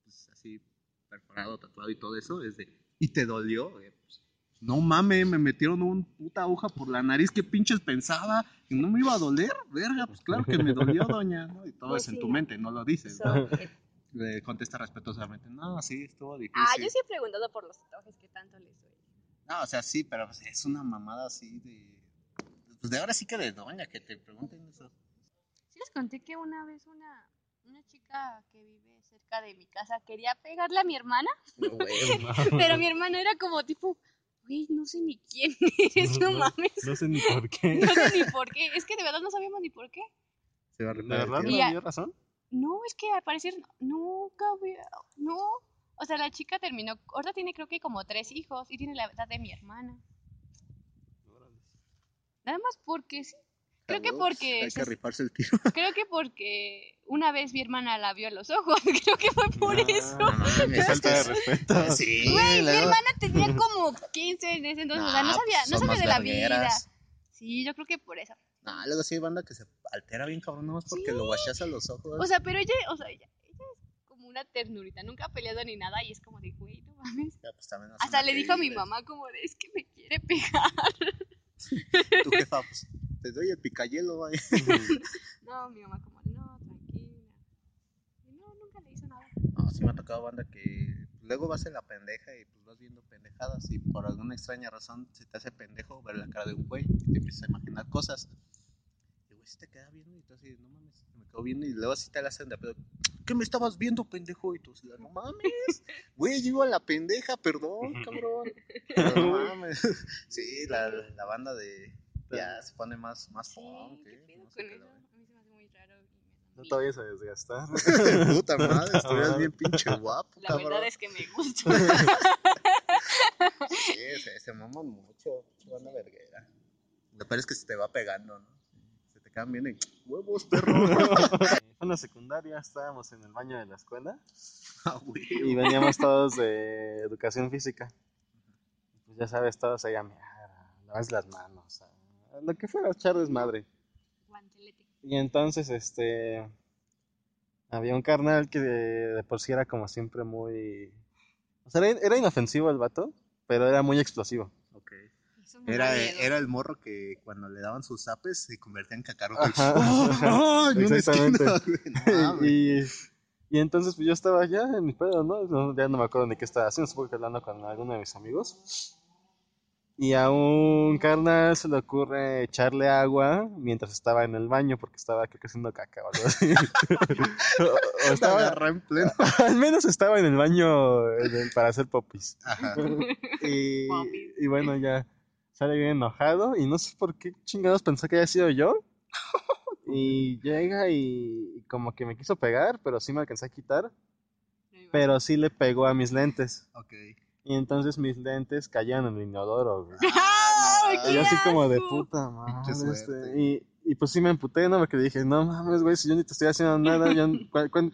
pues, así perforado, tatuado y todo eso, es de, ¿y te dolió? Eh, pues, no mames, me metieron un puta aguja por la nariz, ¿qué pinches pensaba? ¿Que no me iba a doler? Verga, pues claro que me dolió, doña, ¿no? Y todo Pues es en tu mente, no lo dices, So, ¿no? eh, Le contesta respetuosamente, no, sí, estuvo difícil. ah, yo sí he preguntado por los tatuajes que tanto les doy. No, o sea, sí, pero pues, es una mamada así de... Pues de ahora sí que de doña, que te pregunten eso. Sí les conté que una vez una, una chica que vive cerca de mi casa quería pegarle a mi hermana, [laughs] pero mi hermana era como tipo, güey, no sé ni quién [laughs] eres, no mames. No sé ni [laughs] por qué. No sé ni por qué, es que de verdad no sabíamos ni por qué. Se va a ¿De verdad no dio razón? No, es que al parecer nunca había, no. O sea, la chica terminó, ahorita tiene creo que como tres hijos y tiene la edad de mi hermana. Nada más porque sí. Creo que Cabrón, porque, Hay que rifarse el tiro. [laughs] creo que porque una vez mi hermana la vio a los ojos, [laughs] creo que fue por Ah, eso. No mames, Falta de respeto. Sí, Güey, mi luego- hermana tenía [laughs] como 15 en ese entonces, o sea, no Nah, sabía, pues no sabía de la vida. Sí, yo creo que por eso. No, luego sí hay banda que se altera bien cabrón, nomás porque Sí. lo guachas a los ojos. O sea, pero ella, o sea, ella, ella es como una ternurita, nunca ha peleado ni nada y es como de, güey, no mames. Ya, pues, Hasta le dijo a mi mamá como de, es que me quiere pegar. Tu jefa, pues, te doy el picayelo, güey. [laughs] No, mi mamá como no, tranquila. Y no, nunca le hizo nada. No, sí me ha tocado banda que luego vas en la pendeja y pues vas viendo pendejadas y por alguna extraña razón se te hace pendejo ver la cara de un güey y te empiezas a imaginar cosas. Y güey, si te queda viendo y tú así, no mames, me quedo viendo y luego así te la hacen de pedo. ¿Qué me estabas viendo, pendejo? Y tú así, no mames, güey, yo iba a la pendeja, perdón, cabrón. [laughs] Pero no mames. [laughs] Sí, la, la banda de... Ya se pone más, más Sí, punk, ¿qué ¿eh? pedo No sé con qué eso? lo A mí se me hace muy raro. y me da No te vayas a desgastar. [laughs] [laughs] Puta madre, estuvieras bien pinche guapo, La cabrón. verdad es que me gusta. Sí, [laughs] se, se maman mucho, banda verguera. Lo peor es que se te va pegando, ¿no? Se te quedan viendo y huevos, perro. En la secundaria, estábamos en el baño de la escuela Ah, güey. y veníamos todos de educación física. Pues ya sabes, todos ahí a mirar, a lavarse las manos, a lo que fuera, echar desmadre. Guantelete. Y entonces, este, había un carnal que de, de por sí era como siempre muy... O sea, era, era inofensivo el vato, pero era muy explosivo. Ok. Era, era el morro que cuando le daban sus zapes se convertía en cacarote. Ajá, [laughs] ¡Oh, ajá, no! Exactamente. esquina, [laughs] no y, y entonces pues yo estaba ya en mi pedo, ¿no? No, Ya no me acuerdo ni qué estaba haciendo, supongo que hablando con alguno de mis amigos. Y a un carnal se le ocurre echarle agua mientras estaba en el baño porque estaba creo que haciendo caca o algo así. [laughs] o, o Te estaba, en pleno. [laughs] al menos estaba en el baño en el- para hacer popis. Ajá. [laughs] Y, bueno, ya sale bien enojado y no sé por qué chingados pensó que había sido yo. Y llega y, y como que me quiso pegar, pero sí me alcancé a quitar. Pero sí le pegó a mis lentes. Ok. Y entonces mis lentes caían en el inodoro, güey. [laughs] Ah, Y yo así como de puta madre. este, Y, y pues sí me emputé, ¿no? Porque dije, no mames, güey, si yo ni te estoy haciendo nada, yo en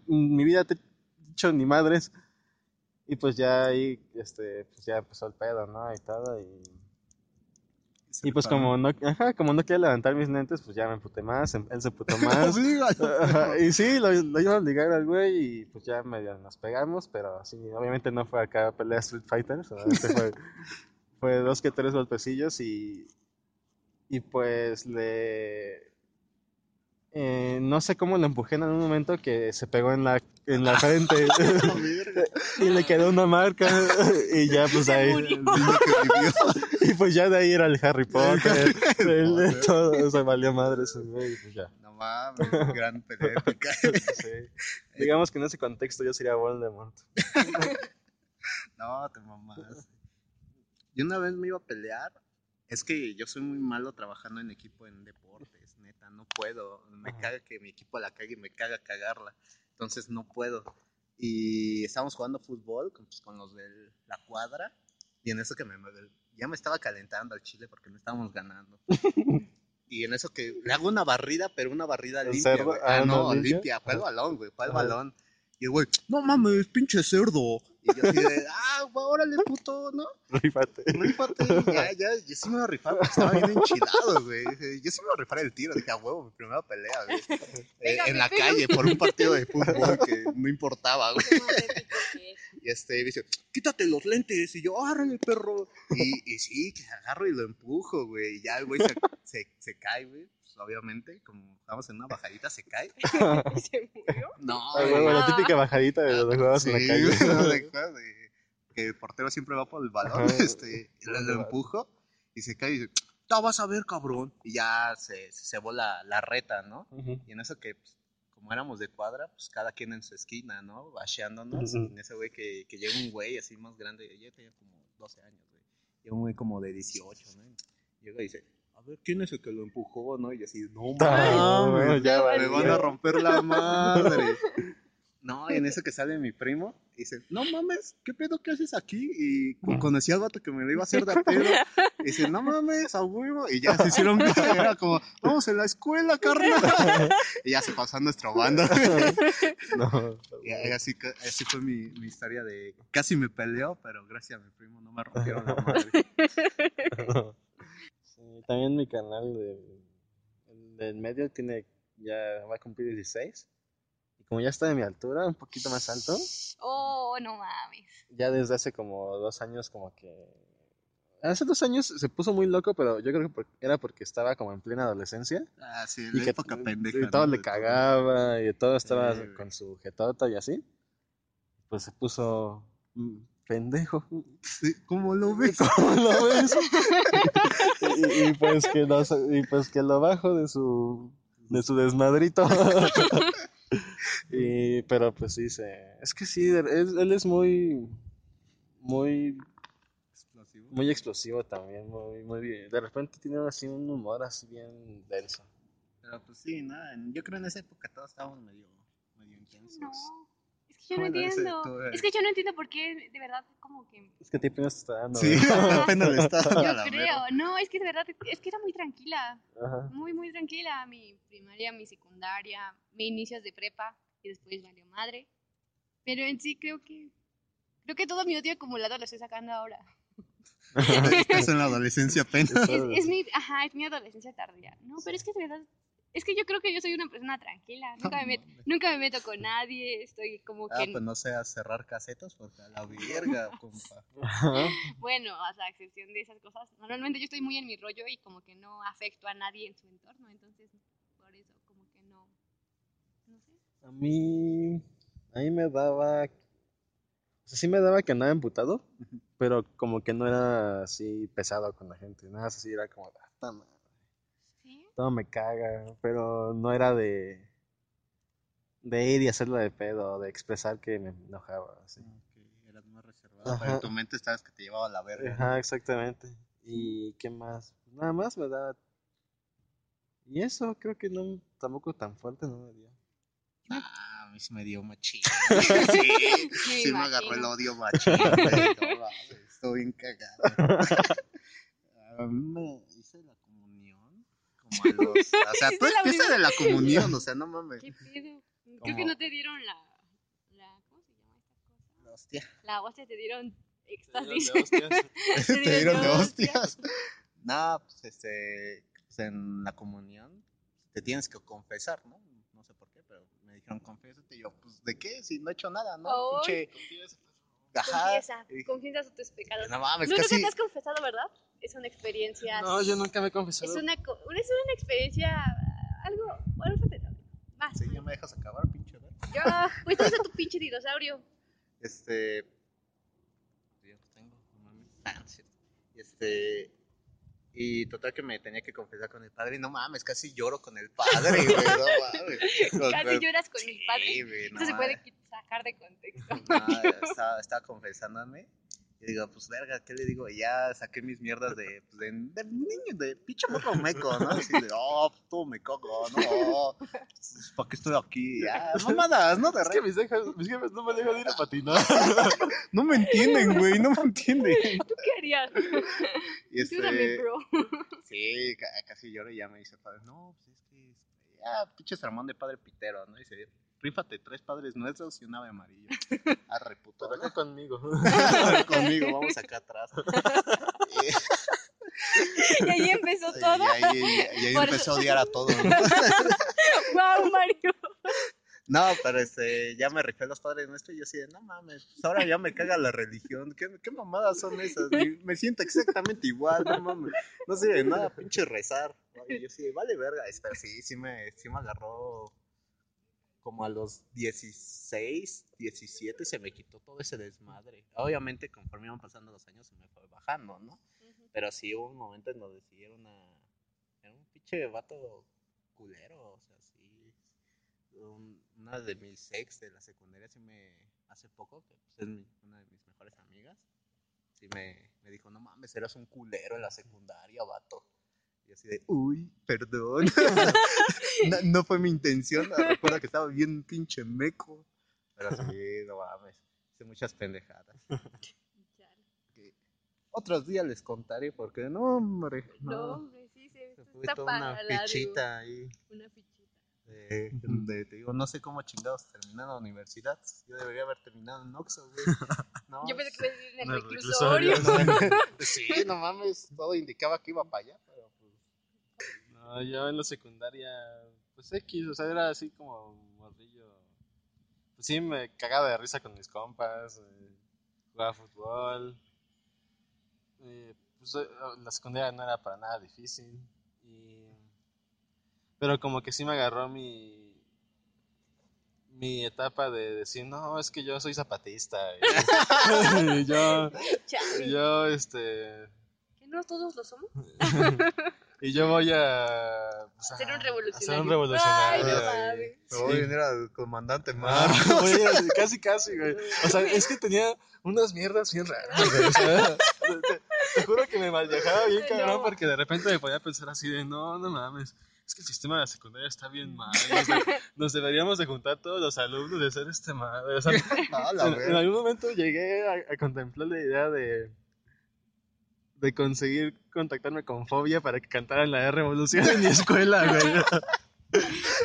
mi [laughs] vida te he dicho ni madres. Y pues ya ahí, este, pues ya empezó el pedo, ¿no? Y todo, y... Y pues como no, ajá, como no quería levantar mis lentes, pues ya me emputé más, em- él se emputó [laughs] más. [laughs] Ajá, y sí, lo, lo iba a obligar al güey y pues ya medio nos pegamos, pero sí, obviamente no fue acá pelea Street Fighter, solamente fue, [laughs] fue dos que tres golpecillos y, y pues le... eh, no sé cómo lo empujé en un momento que se pegó en la, en la frente [laughs] [laughs] y le quedó una marca y ya [laughs] pues ahí... Y pues ya de ahí era el Harry Potter, el, todo, se valió madre güey, y pues ya. No mames, gran pelea. Sí. Digamos que en ese contexto yo sería Voldemort. No, te mamás. Yo una vez me iba a pelear. Es que yo soy muy malo trabajando en equipo en deportes, neta, no puedo. Me Ajá. caga que mi equipo la cague y me caga cagarla. Entonces no puedo. Y estábamos jugando fútbol con, pues, con los de la cuadra. Y en eso que me, ya me estaba calentando al chile porque no estábamos ganando. [laughs] y en eso que le hago una barrida, pero una barrida ¿El limpia. Ah, Ah, no, ¿no, limpia? Fue el balón, güey. Fue el Ajá. balón. Y el güey, no mames, pinche cerdo. Y yo así de, ah, güey, órale, puto, ¿no? Rífate. Rífate. Ya, ya, yo sí me iba a rifar porque estaba bien enchilado, güey. Yo sí me iba a rifar el tiro. Dije, a huevo, mi primera pelea, güey. Eh, en la pégame. calle, por un partido de fútbol que no importaba, güey. Y este me dice, quítate los lentes. Y yo, árale, perro. Y, y sí, que agarro y lo empujo, güey. Y ya el güey se, se, se cae, güey. Pues, obviamente, como estamos en una bajadita, se cae. [laughs] ¿Se murió? No, Ah, la típica bajadita de los juegos Sí, en la calle. güey, de juegos de- que el portero siempre va por el balón, Ajá. este, y lo, lo empujo y se cae y dice, ya vas a ver, cabrón. Y ya se, se cebó la, la reta, ¿no? Y en eso que, pues, como éramos de cuadra, pues cada quien en su esquina, ¿no? Bacheándonos. Ujú. Y en ese güey que, que llega un güey así más grande, yo tenía como 12 años, güey. Llega un güey como de 18, ¿no? Y Llega y dice, a ver, ¿quién es el que lo empujó, no? Y así, no Ah, mames, ya valió. van a romper la madre. [laughs] No, en eso que sale mi primo, dice, no mames, ¿qué pedo que haces aquí? Y co- conocí al vato que me lo iba a hacer de pedo. Y dice, no mames, a huevo. Y ya se hicieron, era como, vamos en la escuela, carnal. Y ya se pasó a nuestra banda. [laughs] No. Y así, así fue mi, mi historia de, casi me peleó, pero gracias a mi primo no me rompieron la madre. [laughs] Sí, también mi canal de, el del medio tiene, ya va a cumplir 16. Y como ya está de mi altura, un poquito más alto, Oh, no mames. ya desde hace como dos años como que... Hace dos años se puso muy loco, pero yo creo que por- era porque estaba como en plena adolescencia. Ah, sí, Y la que época pendeja. y todo ¿no? le cagaba y todo estaba con su jetota y así. pues se puso mm, pendejo. Sí, ¿Cómo lo [laughs] ves? ¿Cómo lo ves? [laughs] y, y pues que lo, y pues que lo bajo de su de su desmadrito. [laughs] y, pero pues sí se es que sí, él es muy muy Explosivo. muy explosivo también, muy muy bien. De repente tiene así un humor así bien denso. Pero pues sí, nada, yo creo en esa época todos estábamos medio, medio intensos. No, yo no entiendo. eh. Es que yo no entiendo por qué, de verdad, como que... Es que a ti apenas te está dando. Sí, apenas le está dando Yo creo, no, es que de verdad, es que era muy tranquila, Ajá. muy, muy tranquila. Mi primaria, mi secundaria, mi inicios de prepa y después valió madre. Pero en sí creo que, creo que todo mi odio acumulado lo estoy sacando ahora. [laughs] Estás en la [laughs] adolescencia apenas. Es, es mi, ajá, es mi adolescencia tardía. No, pero es que de verdad, es que yo creo que yo soy una persona tranquila. [laughs] Nunca, me, met- mames. nunca me meto con nadie, estoy como Ah, que... pues no sea cerrar casetas porque a la verga, [laughs] compa. Bueno, a excepción de esas cosas, normalmente yo estoy muy en mi rollo y como que no afecto a nadie en su entorno, entonces por eso como que no, no sé. A mí, a mí me daba, o sea, sí me daba que andaba emputado, pero como que no era así pesado con la gente, nada así era como, "Ah. Todo me caga, pero no era de, de ir y hacerlo de pedo, de expresar que me enojaba, así. Ok, eras más reservado, pero en tu mente estabas que te llevaba a la verga. Ajá, exactamente. ¿Y qué más? Nada más me da, y eso creo que no, tampoco tan fuerte no me dio. Ah, a mí sí me dio machín. [laughs] Sí, sí me agarró el odio machín. [laughs] Estoy bien cagado. A [laughs] mí me hice la. Como a los. O sea, tú la empiezas de la comunión, o sea, no [laughs] mames. ¿Qué pedo? Creo ¿Cómo? que no te dieron la, la ¿cómo se llama esta cosa? Hostia. La hostia te dieron De éxtasis. hostias. Te dieron [laughs] [laughs] de hostias. hostias. No, pues este. Pues en la comunión te tienes que confesar, ¿no? No sé por qué, pero me dijeron confiésate. Y yo, pues, ¿de qué? Si no he hecho nada, ¿no? Pinche. Ajá. Confiesa, confiesa tus pecados. No mames, Nunca casi. te has confesado, ¿verdad? Es una experiencia. No, yo nunca me he Es confesado. una, co- es una experiencia algo, algo fascinante. Vas. Sí, ya me dejas acabar, pinche. ¿verdad? Ya, [laughs] pues eres tu pinche dinosaurio. Este. Yo no tengo, no mames. Ah, no es cierto. Y Este. Y total que me tenía que confesar con el padre. Y no mames, casi lloro con el padre, güey. No mames. [laughs] Con- Casi lloras con el padre. Sí, güey, no Esto se puede sacar de contexto. No, estaba, estaba confesándome. Y digo, pues verga, ¿qué le digo? Y ya saqué mis mierdas de, pues, de, de niño, de pinche morro meco, ¿no? Así de, oh, pues, todo me cago, ¿no? Pues, ¿Para qué estoy aquí? Ya, mamadas, ¿no? De Es que mis, dejas- mis jefes no me dejan ir a patinar. No me entienden, güey, no me entienden. ¿Tú qué harías? Y este, Ayúdame, bro. sí, ca- casi lloro y ya me dice padre, no, pues es que, este, ya, pinche sermón de padre pitero, ¿no? Dice, rífate tres padres nuestros y un ave [laughs] puto, Pero ¿no? acá conmigo. [laughs] Conmigo, vamos acá atrás. [laughs] Y ahí empezó todo. y ahí, y ahí Por empezó a odiar a todos. ¿no? ¡Wow, Mario! No, pero este, ya me rifé los padres nuestros y yo así de, no mames, pues ahora ya me caga la religión. ¿Qué, qué mamadas son esas? Me siento exactamente igual, no mames. No sirve de nada, pinche rezar. Y yo así de, vale verga. Pero sí, sí me, sí me agarró como a los 16, 17 se me quitó todo ese desmadre. Obviamente conforme iban pasando los años se me fue bajando, ¿no? Pero sí hubo un momento en donde sí era una. Era un pinche vato culero, o sea, sí. Un- una de mis ex de la secundaria sí me. Hace poco, que pues, es mi- una de mis mejores amigas, sí me, me dijo: No mames, eras un culero en la secundaria, vato. Y así de, uy, perdón. [laughs] [laughs] no, no fue mi intención. Recuerda que estaba bien pinche meco. Pero sí, no mames. Hice muchas pendejadas. [laughs] otros días les contaré porque no, hombre. No, No. hombre, sí, se, Se fue está toda una fichita ahí. Una fichita. De, de- te digo, no sé cómo chingados terminé en la universidad. Yo debería haber terminado en Oxxo, güey. No, Yo pensé que iba a decir en el reclusorio. sí, no mames. Todo indicaba que iba para allá, pero. No, yo en la secundaria, pues X, o sea, era así como morrillo. Pues sí, me cagaba de risa con mis compas, eh, jugaba fútbol. eh, pues eh, la secundaria no era para nada difícil. Y, pero como que sí me agarró mi, mi etapa de decir, no, es que yo soy zapatista. [laughs] Y, yo, [laughs] yo, este, ¿Que no todos lo somos? [laughs] y yo voy a... pues, Ser un revolucionario. ser un revolucionario. Ay. Me voy a venir al comandante Ah, Mar. [laughs] oye, [laughs] casi, casi, güey. O sea, es que tenía unas mierdas bien raras, güey. O sea, te, [laughs] te- te juro que me malviajaba bien cabrón No. porque de repente me podía pensar así de, no, no mames. Es que el sistema de la secundaria está bien mal. o sea, nos deberíamos de juntar todos los alumnos de hacer este madre. O sea, Ah, en, en algún momento llegué a, a contemplar la idea de de conseguir contactarme con Fobia para que cantaran la revolución en mi escuela, güey. [laughs]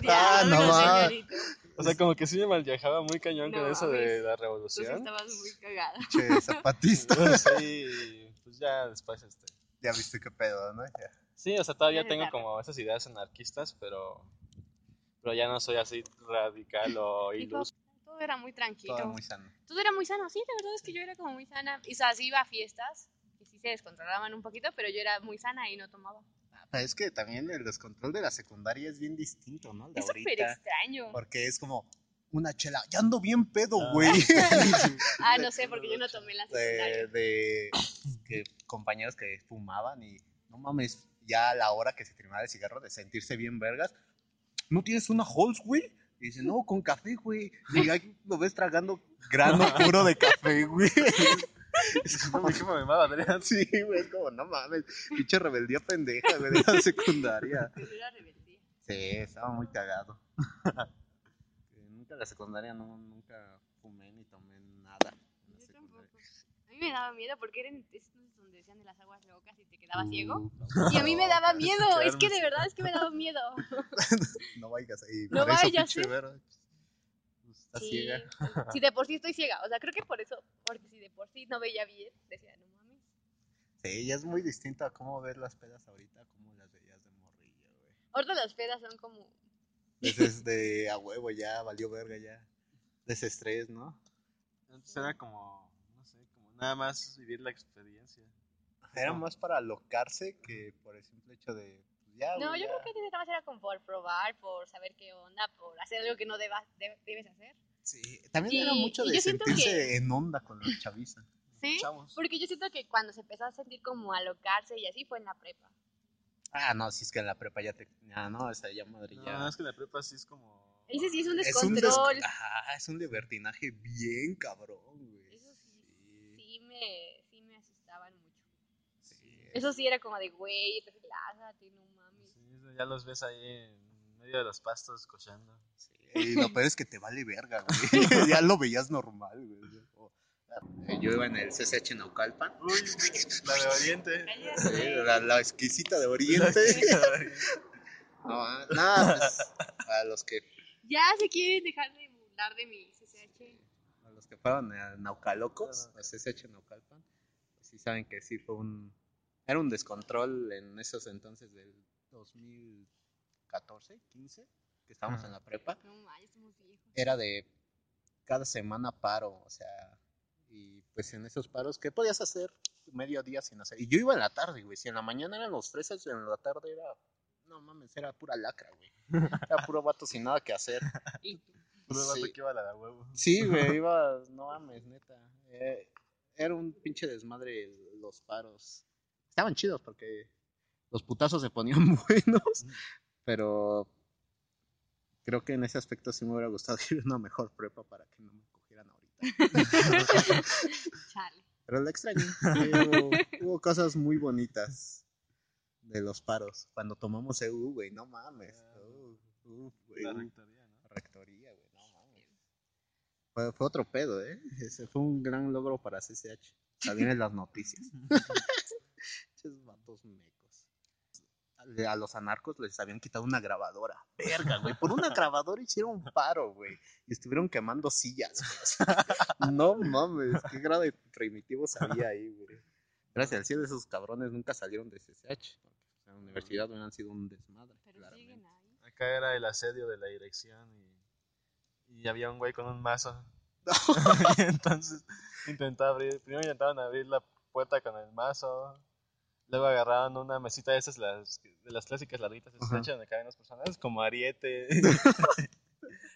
Ah, no señorito. O sea, como que sí me malviajaba muy cañón No con eso de la Tú sí revolución. estabas muy cagada. Che, [laughs] zapatista. Sí, pues ya después este. Ya viste qué pedo, ¿no? Ya. Sí, o sea, todavía tengo como esas ideas anarquistas, pero pero ya no soy así radical o [laughs] todo, iluso. todo era muy tranquilo. Todo muy sano. Todo era muy sano, sí, la verdad es que yo era como muy sana. Y, o sea, sí iba a fiestas, sí se descontrolaban un poquito, pero yo era muy sana y no tomaba. Ah, es que también el descontrol de la secundaria es bien distinto, ¿no? De Es súper extraño. Porque es como una chela. Ya ando bien pedo, Ah. güey. [laughs] [laughs] Ah, no sé, porque yo no tomé la de, secundaria. de que compañeros que fumaban y no mames, ya a la hora que se terminaba el cigarro de sentirse bien vergas, ¿no tienes una Halls, güey? Y dice, no, con café, güey. Y ahí lo ves tragando grano puro de café, güey. [laughs] Es como, me mamaba, Adrián. sí, güey, es como, no mames, pinche rebeldía pendeja, güey, de la [laughs] secundaria. Era rebeldía. Sí, estaba muy cagado. [laughs] Nunca en la secundaria, no, nunca fumé ni tomé nada. en la Yo tampoco. A mí me daba miedo porque eran estos donde decían de las aguas locas y te quedabas Uh, ciego. Y a mí me daba [laughs] miedo, es que de verdad es que me daba miedo. No vayas ahí. No por eso, vayas, pinche ¿eh? Vero, pues, Está Sí, ciega. Si [laughs] de por sí estoy ciega, o sea, creo que por eso, porque si de por sí no veía bien, decía, no mames. Sí, ya es muy distinto a cómo ver las pedas ahorita, como las veías de morrillo, güey. Ahorita las pedas son como, Desde de a huevo ya, valió verga ya. Desestrés, ¿no? Antes era como, no sé, como nada más vivir la experiencia. Era más para alocarse que por el simple hecho de. Ya, no, yo ya. creo que nada más era como por probar, por saber qué onda, por hacer algo que no debas, de- debes hacer. Sí, también Y- era mucho de sentirse que- en onda con la chaviza. [laughs] ¿Sí? Chavos. Porque yo siento que cuando se empezó a sentir como alocarse y así fue en la prepa. Ah, no, si es que en la prepa ya te. Ah, no, esa ya madre No, ya. es que la prepa sí es como... Ese sí es un Es un, des- descontrol. Ajá, es un libertinaje bien cabrón, güey. Eso sí, sí me, sí me asustaban mucho. Sí. Eso sí era como de, güey, relájate, no ya los ves ahí en medio de los pastos cochando. Sí, y lo peor es que te vale verga, güey. [laughs] ya lo veías normal, güey. Yo- eh, Yo iba en el CCH Naucalpan. Uy, la de [laughs] Oriente. Sí, la, la exquisita de Oriente. [laughs] No, ah, nada, pues, a los que Ya se quieren dejar de burlar de mi CCH. a los que fueron a Naucalocos, a CCH Naucalpan, pues sí saben que sí fue un era un descontrol en esos entonces del 2014, 15, que estábamos en la prepa. No somos viejos. era de cada semana paro, o sea, y pues en esos paros, ¿qué podías hacer medio día sin hacer? Y yo iba en la tarde, güey, si en la mañana eran los fresas, en la tarde era, no mames, era pura lacra, güey. Era puro vato sin nada que hacer. Y tú. Puro vato Sí. que iba a la de huevo. Sí, güey, [laughs] iba, no mames, neta. Eh, era un pinche desmadre los paros. Estaban chidos porque los putazos se ponían [laughs] buenos, pero creo que en ese aspecto sí me hubiera gustado [laughs] ir a una mejor prepa para que no me cogieran ahorita. [laughs] Chale. Pero lo extraño. Hubo, hubo cosas muy bonitas de los paros. Cuando tomamos EU, güey, no mames. Uh, uh, güey, La rectoría, ¿no? rectoría, güey, no mames. Fue, fue otro pedo, ¿eh? Ese fue un gran logro para CCH. También en las noticias. Pinches vatos mecos. A- los anarcos les habían quitado una grabadora. Verga, güey. Por una grabadora hicieron paro, güey. Y estuvieron quemando sillas, güey. [laughs] No mames. Qué grado de primitivos había ahí, güey. Gracias al cielo, esos cabrones nunca salieron de CCH. Porque en la universidad hubieran sido un desmadre. Pero claramente. siguen ahí. Acá era el asedio de la dirección y, y había un güey con un mazo. y [laughs] entonces intentaba abrir, primero intentaban abrir la puerta con el mazo, luego agarraron una mesita de esas, las, de las clásicas larguitas de Ajá. CCH donde caben dos personas, como ariete. [laughs]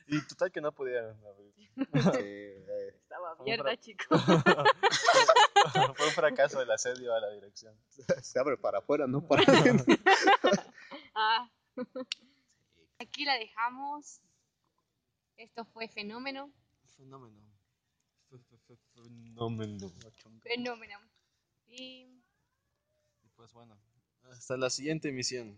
y total que no pudieron abrir. Estaba abierta, chicos. [laughs] Fue un fracaso el asedio a la dirección. se abre para afuera, no para [laughs] adentro. Ah. Aquí la dejamos. Esto fue fenómeno. Fenómeno. Fe- fe- fe- Fenómeno. Fenómeno. Y pues bueno, hasta la siguiente emisión.